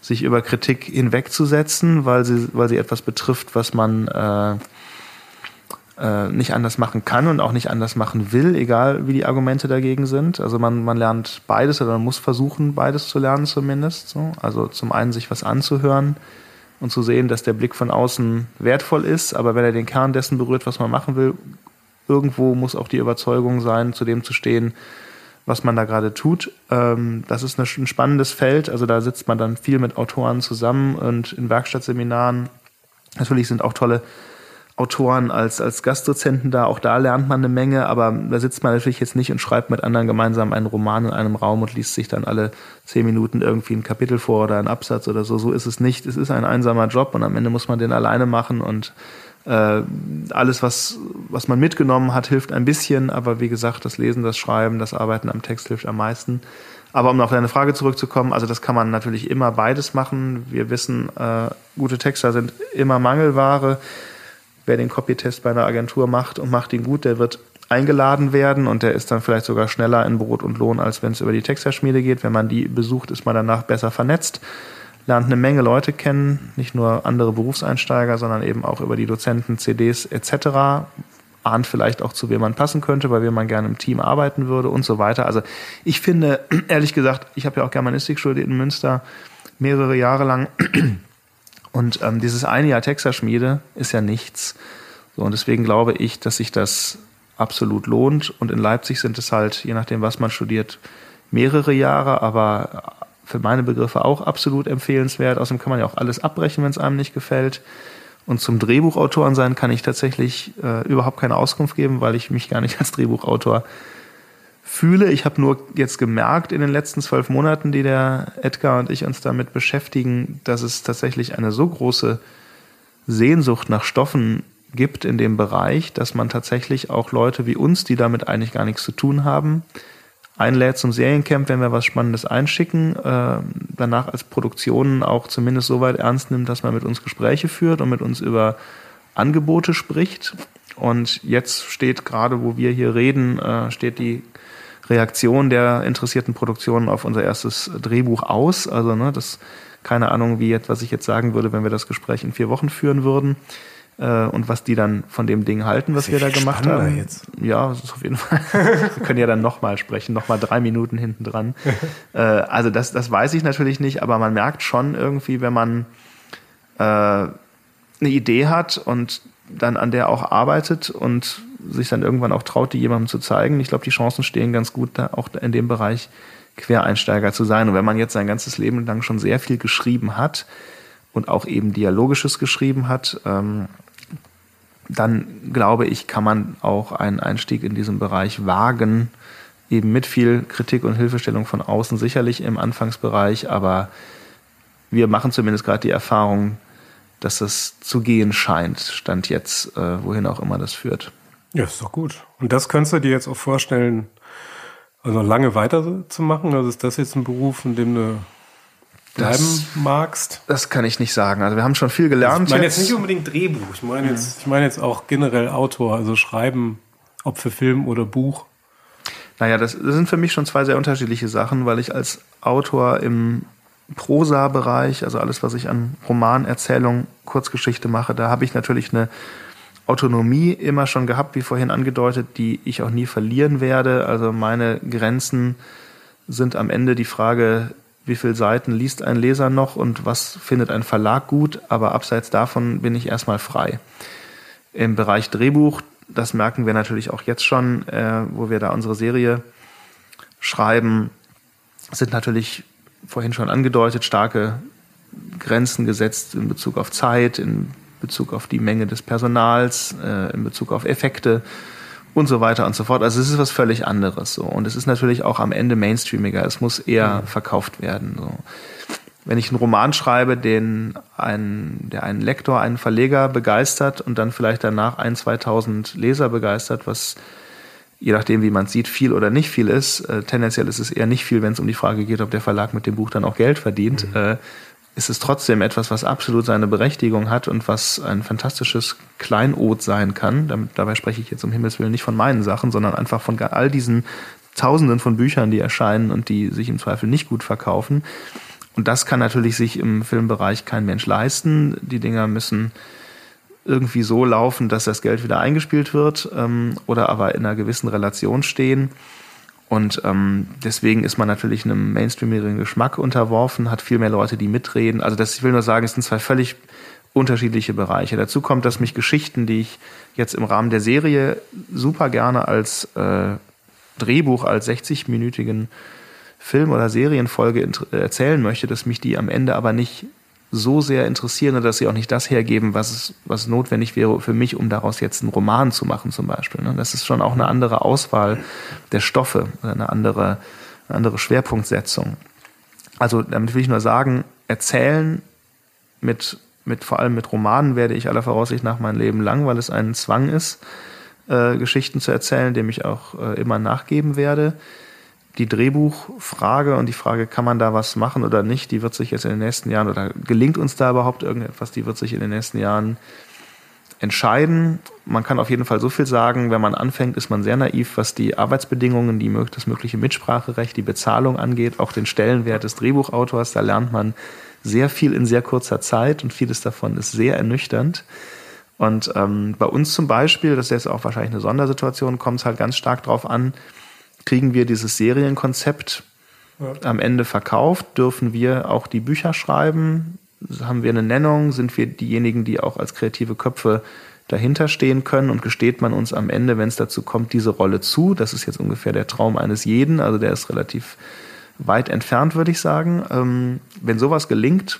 sich über Kritik hinwegzusetzen, weil sie, weil sie etwas betrifft, was man äh, äh, nicht anders machen kann und auch nicht anders machen will, egal wie die Argumente dagegen sind. Also man, man lernt beides oder man muss versuchen, beides zu lernen zumindest. So. Also zum einen sich was anzuhören und zu sehen, dass der Blick von außen wertvoll ist, aber wenn er den Kern dessen berührt, was man machen will, irgendwo muss auch die Überzeugung sein, zu dem zu stehen, was man da gerade tut. Ähm, das ist ein spannendes Feld. Also da sitzt man dann viel mit Autoren zusammen und in Werkstattseminaren. Natürlich sind auch tolle Autoren als, als Gastdozenten da. Auch da lernt man eine Menge, aber da sitzt man natürlich jetzt nicht und schreibt mit anderen gemeinsam einen Roman in einem Raum und liest sich dann alle zehn Minuten irgendwie ein Kapitel vor oder einen Absatz oder so. So ist es nicht. Es ist ein einsamer Job und am Ende muss man den alleine machen und äh, alles, was, was man mitgenommen hat, hilft ein bisschen, aber wie gesagt, das Lesen, das Schreiben, das Arbeiten am Text hilft am meisten. Aber um auf deine Frage zurückzukommen, also das kann man natürlich immer beides machen. Wir wissen, äh, gute Texter sind immer Mangelware. Wer den Copytest bei einer Agentur macht und macht ihn gut, der wird eingeladen werden und der ist dann vielleicht sogar schneller in Brot und Lohn, als wenn es über die Texterschmiede geht. Wenn man die besucht, ist man danach besser vernetzt lernt eine Menge Leute kennen, nicht nur andere Berufseinsteiger, sondern eben auch über die Dozenten, CDs etc. Ahnt vielleicht auch, zu wem man passen könnte, bei wem man gerne im Team arbeiten würde und so weiter. Also ich finde, ehrlich gesagt, ich habe ja auch Germanistik studiert in Münster mehrere Jahre lang und ähm, dieses eine Jahr Texerschmiede ist ja nichts. So, und deswegen glaube ich, dass sich das absolut lohnt. Und in Leipzig sind es halt, je nachdem, was man studiert, mehrere Jahre, aber für meine Begriffe auch absolut empfehlenswert. Außerdem kann man ja auch alles abbrechen, wenn es einem nicht gefällt. Und zum Drehbuchautoren sein kann ich tatsächlich äh, überhaupt keine Auskunft geben, weil ich mich gar nicht als Drehbuchautor fühle. Ich habe nur jetzt gemerkt in den letzten zwölf Monaten, die der Edgar und ich uns damit beschäftigen, dass es tatsächlich eine so große Sehnsucht nach Stoffen gibt in dem Bereich, dass man tatsächlich auch Leute wie uns, die damit eigentlich gar nichts zu tun haben, einlädt zum Seriencamp, wenn wir was Spannendes einschicken, äh, danach als Produktion auch zumindest so weit ernst nimmt, dass man mit uns Gespräche führt und mit uns über Angebote spricht. Und jetzt steht gerade, wo wir hier reden, äh, steht die Reaktion der interessierten Produktionen auf unser erstes Drehbuch aus. Also ne, das keine Ahnung, wie jetzt, was ich jetzt sagen würde, wenn wir das Gespräch in vier Wochen führen würden äh, und was die dann von dem Ding halten, was wir da gemacht haben. Jetzt. Ja, das ist auf jeden Fall. wir können ja dann nochmal sprechen, nochmal drei Minuten hinten dran. äh, also das, das weiß ich natürlich nicht, aber man merkt schon irgendwie, wenn man äh, eine Idee hat und dann an der auch arbeitet und sich dann irgendwann auch traut, die jemandem zu zeigen. Ich glaube, die Chancen stehen ganz gut, da auch in dem Bereich Quereinsteiger zu sein. Und wenn man jetzt sein ganzes Leben lang schon sehr viel geschrieben hat und auch eben Dialogisches geschrieben hat, ähm, dann glaube ich, kann man auch einen Einstieg in diesem Bereich wagen, eben mit viel Kritik und Hilfestellung von außen, sicherlich im Anfangsbereich, aber wir machen zumindest gerade die Erfahrung, dass das zu gehen scheint, stand jetzt, äh, wohin auch immer das führt. Ja, ist doch gut. Und das könntest du dir jetzt auch vorstellen, also lange weiterzumachen? Also ist das jetzt ein Beruf, in dem du bleiben das, magst? Das kann ich nicht sagen. Also wir haben schon viel gelernt. Ich meine jetzt. jetzt nicht unbedingt Drehbuch. Ich meine jetzt, ich meine jetzt auch generell Autor, also Schreiben, ob für Film oder Buch. Naja, das, das sind für mich schon zwei sehr unterschiedliche Sachen, weil ich als Autor im Prosa-Bereich, also alles, was ich an Romanerzählung, Kurzgeschichte mache, da habe ich natürlich eine Autonomie immer schon gehabt, wie vorhin angedeutet, die ich auch nie verlieren werde. Also meine Grenzen sind am Ende die Frage, wie viele Seiten liest ein Leser noch und was findet ein Verlag gut, aber abseits davon bin ich erstmal frei. Im Bereich Drehbuch, das merken wir natürlich auch jetzt schon, äh, wo wir da unsere Serie schreiben, sind natürlich vorhin schon angedeutet starke Grenzen gesetzt in Bezug auf Zeit, in Bezug auf die Menge des Personals, äh, in Bezug auf Effekte und so weiter und so fort. Also es ist was völlig anderes so und es ist natürlich auch am Ende mainstreamiger. Es muss eher mhm. verkauft werden. So. Wenn ich einen Roman schreibe, den ein, der einen Lektor, einen Verleger begeistert und dann vielleicht danach ein, 2000 Leser begeistert, was je nachdem, wie man sieht, viel oder nicht viel ist. Äh, tendenziell ist es eher nicht viel, wenn es um die Frage geht, ob der Verlag mit dem Buch dann auch Geld verdient. Mhm. Äh, ist es trotzdem etwas, was absolut seine Berechtigung hat und was ein fantastisches Kleinod sein kann. Damit, dabei spreche ich jetzt um Himmels Willen nicht von meinen Sachen, sondern einfach von all diesen Tausenden von Büchern, die erscheinen und die sich im Zweifel nicht gut verkaufen. Und das kann natürlich sich im Filmbereich kein Mensch leisten. Die Dinger müssen irgendwie so laufen, dass das Geld wieder eingespielt wird ähm, oder aber in einer gewissen Relation stehen. Und ähm, deswegen ist man natürlich einem mainstreamigen Geschmack unterworfen, hat viel mehr Leute, die mitreden. Also das, ich will nur sagen, es sind zwei völlig unterschiedliche Bereiche. Dazu kommt, dass mich Geschichten, die ich jetzt im Rahmen der Serie super gerne als äh, Drehbuch, als 60-minütigen Film- oder Serienfolge erzählen möchte, dass mich die am Ende aber nicht so sehr interessieren dass sie auch nicht das hergeben, was, was notwendig wäre für mich, um daraus jetzt einen Roman zu machen zum Beispiel. Ne? Das ist schon auch eine andere Auswahl der Stoffe, eine andere, eine andere Schwerpunktsetzung. Also damit will ich nur sagen, erzählen mit, mit vor allem mit Romanen werde ich aller Voraussicht nach mein Leben lang, weil es ein Zwang ist, äh, Geschichten zu erzählen, dem ich auch äh, immer nachgeben werde die Drehbuchfrage und die Frage, kann man da was machen oder nicht, die wird sich jetzt in den nächsten Jahren oder gelingt uns da überhaupt irgendetwas, die wird sich in den nächsten Jahren entscheiden. Man kann auf jeden Fall so viel sagen, wenn man anfängt, ist man sehr naiv, was die Arbeitsbedingungen, die, das mögliche Mitspracherecht, die Bezahlung angeht, auch den Stellenwert des Drehbuchautors. Da lernt man sehr viel in sehr kurzer Zeit und vieles davon ist sehr ernüchternd. Und ähm, bei uns zum Beispiel, das ist jetzt auch wahrscheinlich eine Sondersituation, kommt es halt ganz stark darauf an, kriegen wir dieses Serienkonzept ja. am Ende verkauft, dürfen wir auch die Bücher schreiben, haben wir eine Nennung, sind wir diejenigen, die auch als kreative Köpfe dahinter stehen können und gesteht man uns am Ende, wenn es dazu kommt, diese Rolle zu. Das ist jetzt ungefähr der Traum eines jeden, also der ist relativ weit entfernt, würde ich sagen. Ähm, wenn sowas gelingt,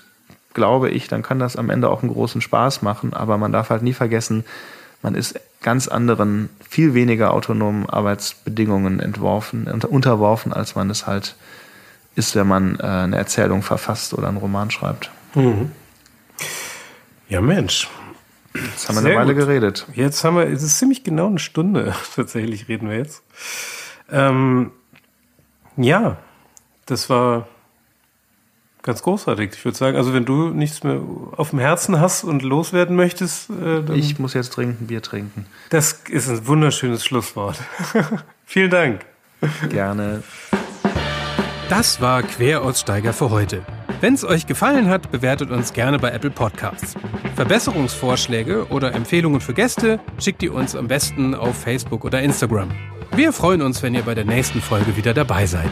glaube ich, dann kann das am Ende auch einen großen Spaß machen, aber man darf halt nie vergessen, man ist ganz anderen, viel weniger autonomen Arbeitsbedingungen entworfen, unterworfen, als man es halt ist, wenn man äh, eine Erzählung verfasst oder einen Roman schreibt. Mhm. Ja, Mensch. Jetzt haben wir Sehr eine Weile gut. geredet. Jetzt haben wir, es ist ziemlich genau eine Stunde, tatsächlich reden wir jetzt. Ähm, ja, das war ganz großartig. Ich würde sagen, also wenn du nichts mehr auf dem Herzen hast und loswerden möchtest, äh, dann ich muss jetzt trinken, Bier trinken. Das ist ein wunderschönes Schlusswort. Vielen Dank. Gerne. Das war Queraussteiger für heute. Wenn es euch gefallen hat, bewertet uns gerne bei Apple Podcasts. Verbesserungsvorschläge oder Empfehlungen für Gäste schickt ihr uns am besten auf Facebook oder Instagram. Wir freuen uns, wenn ihr bei der nächsten Folge wieder dabei seid.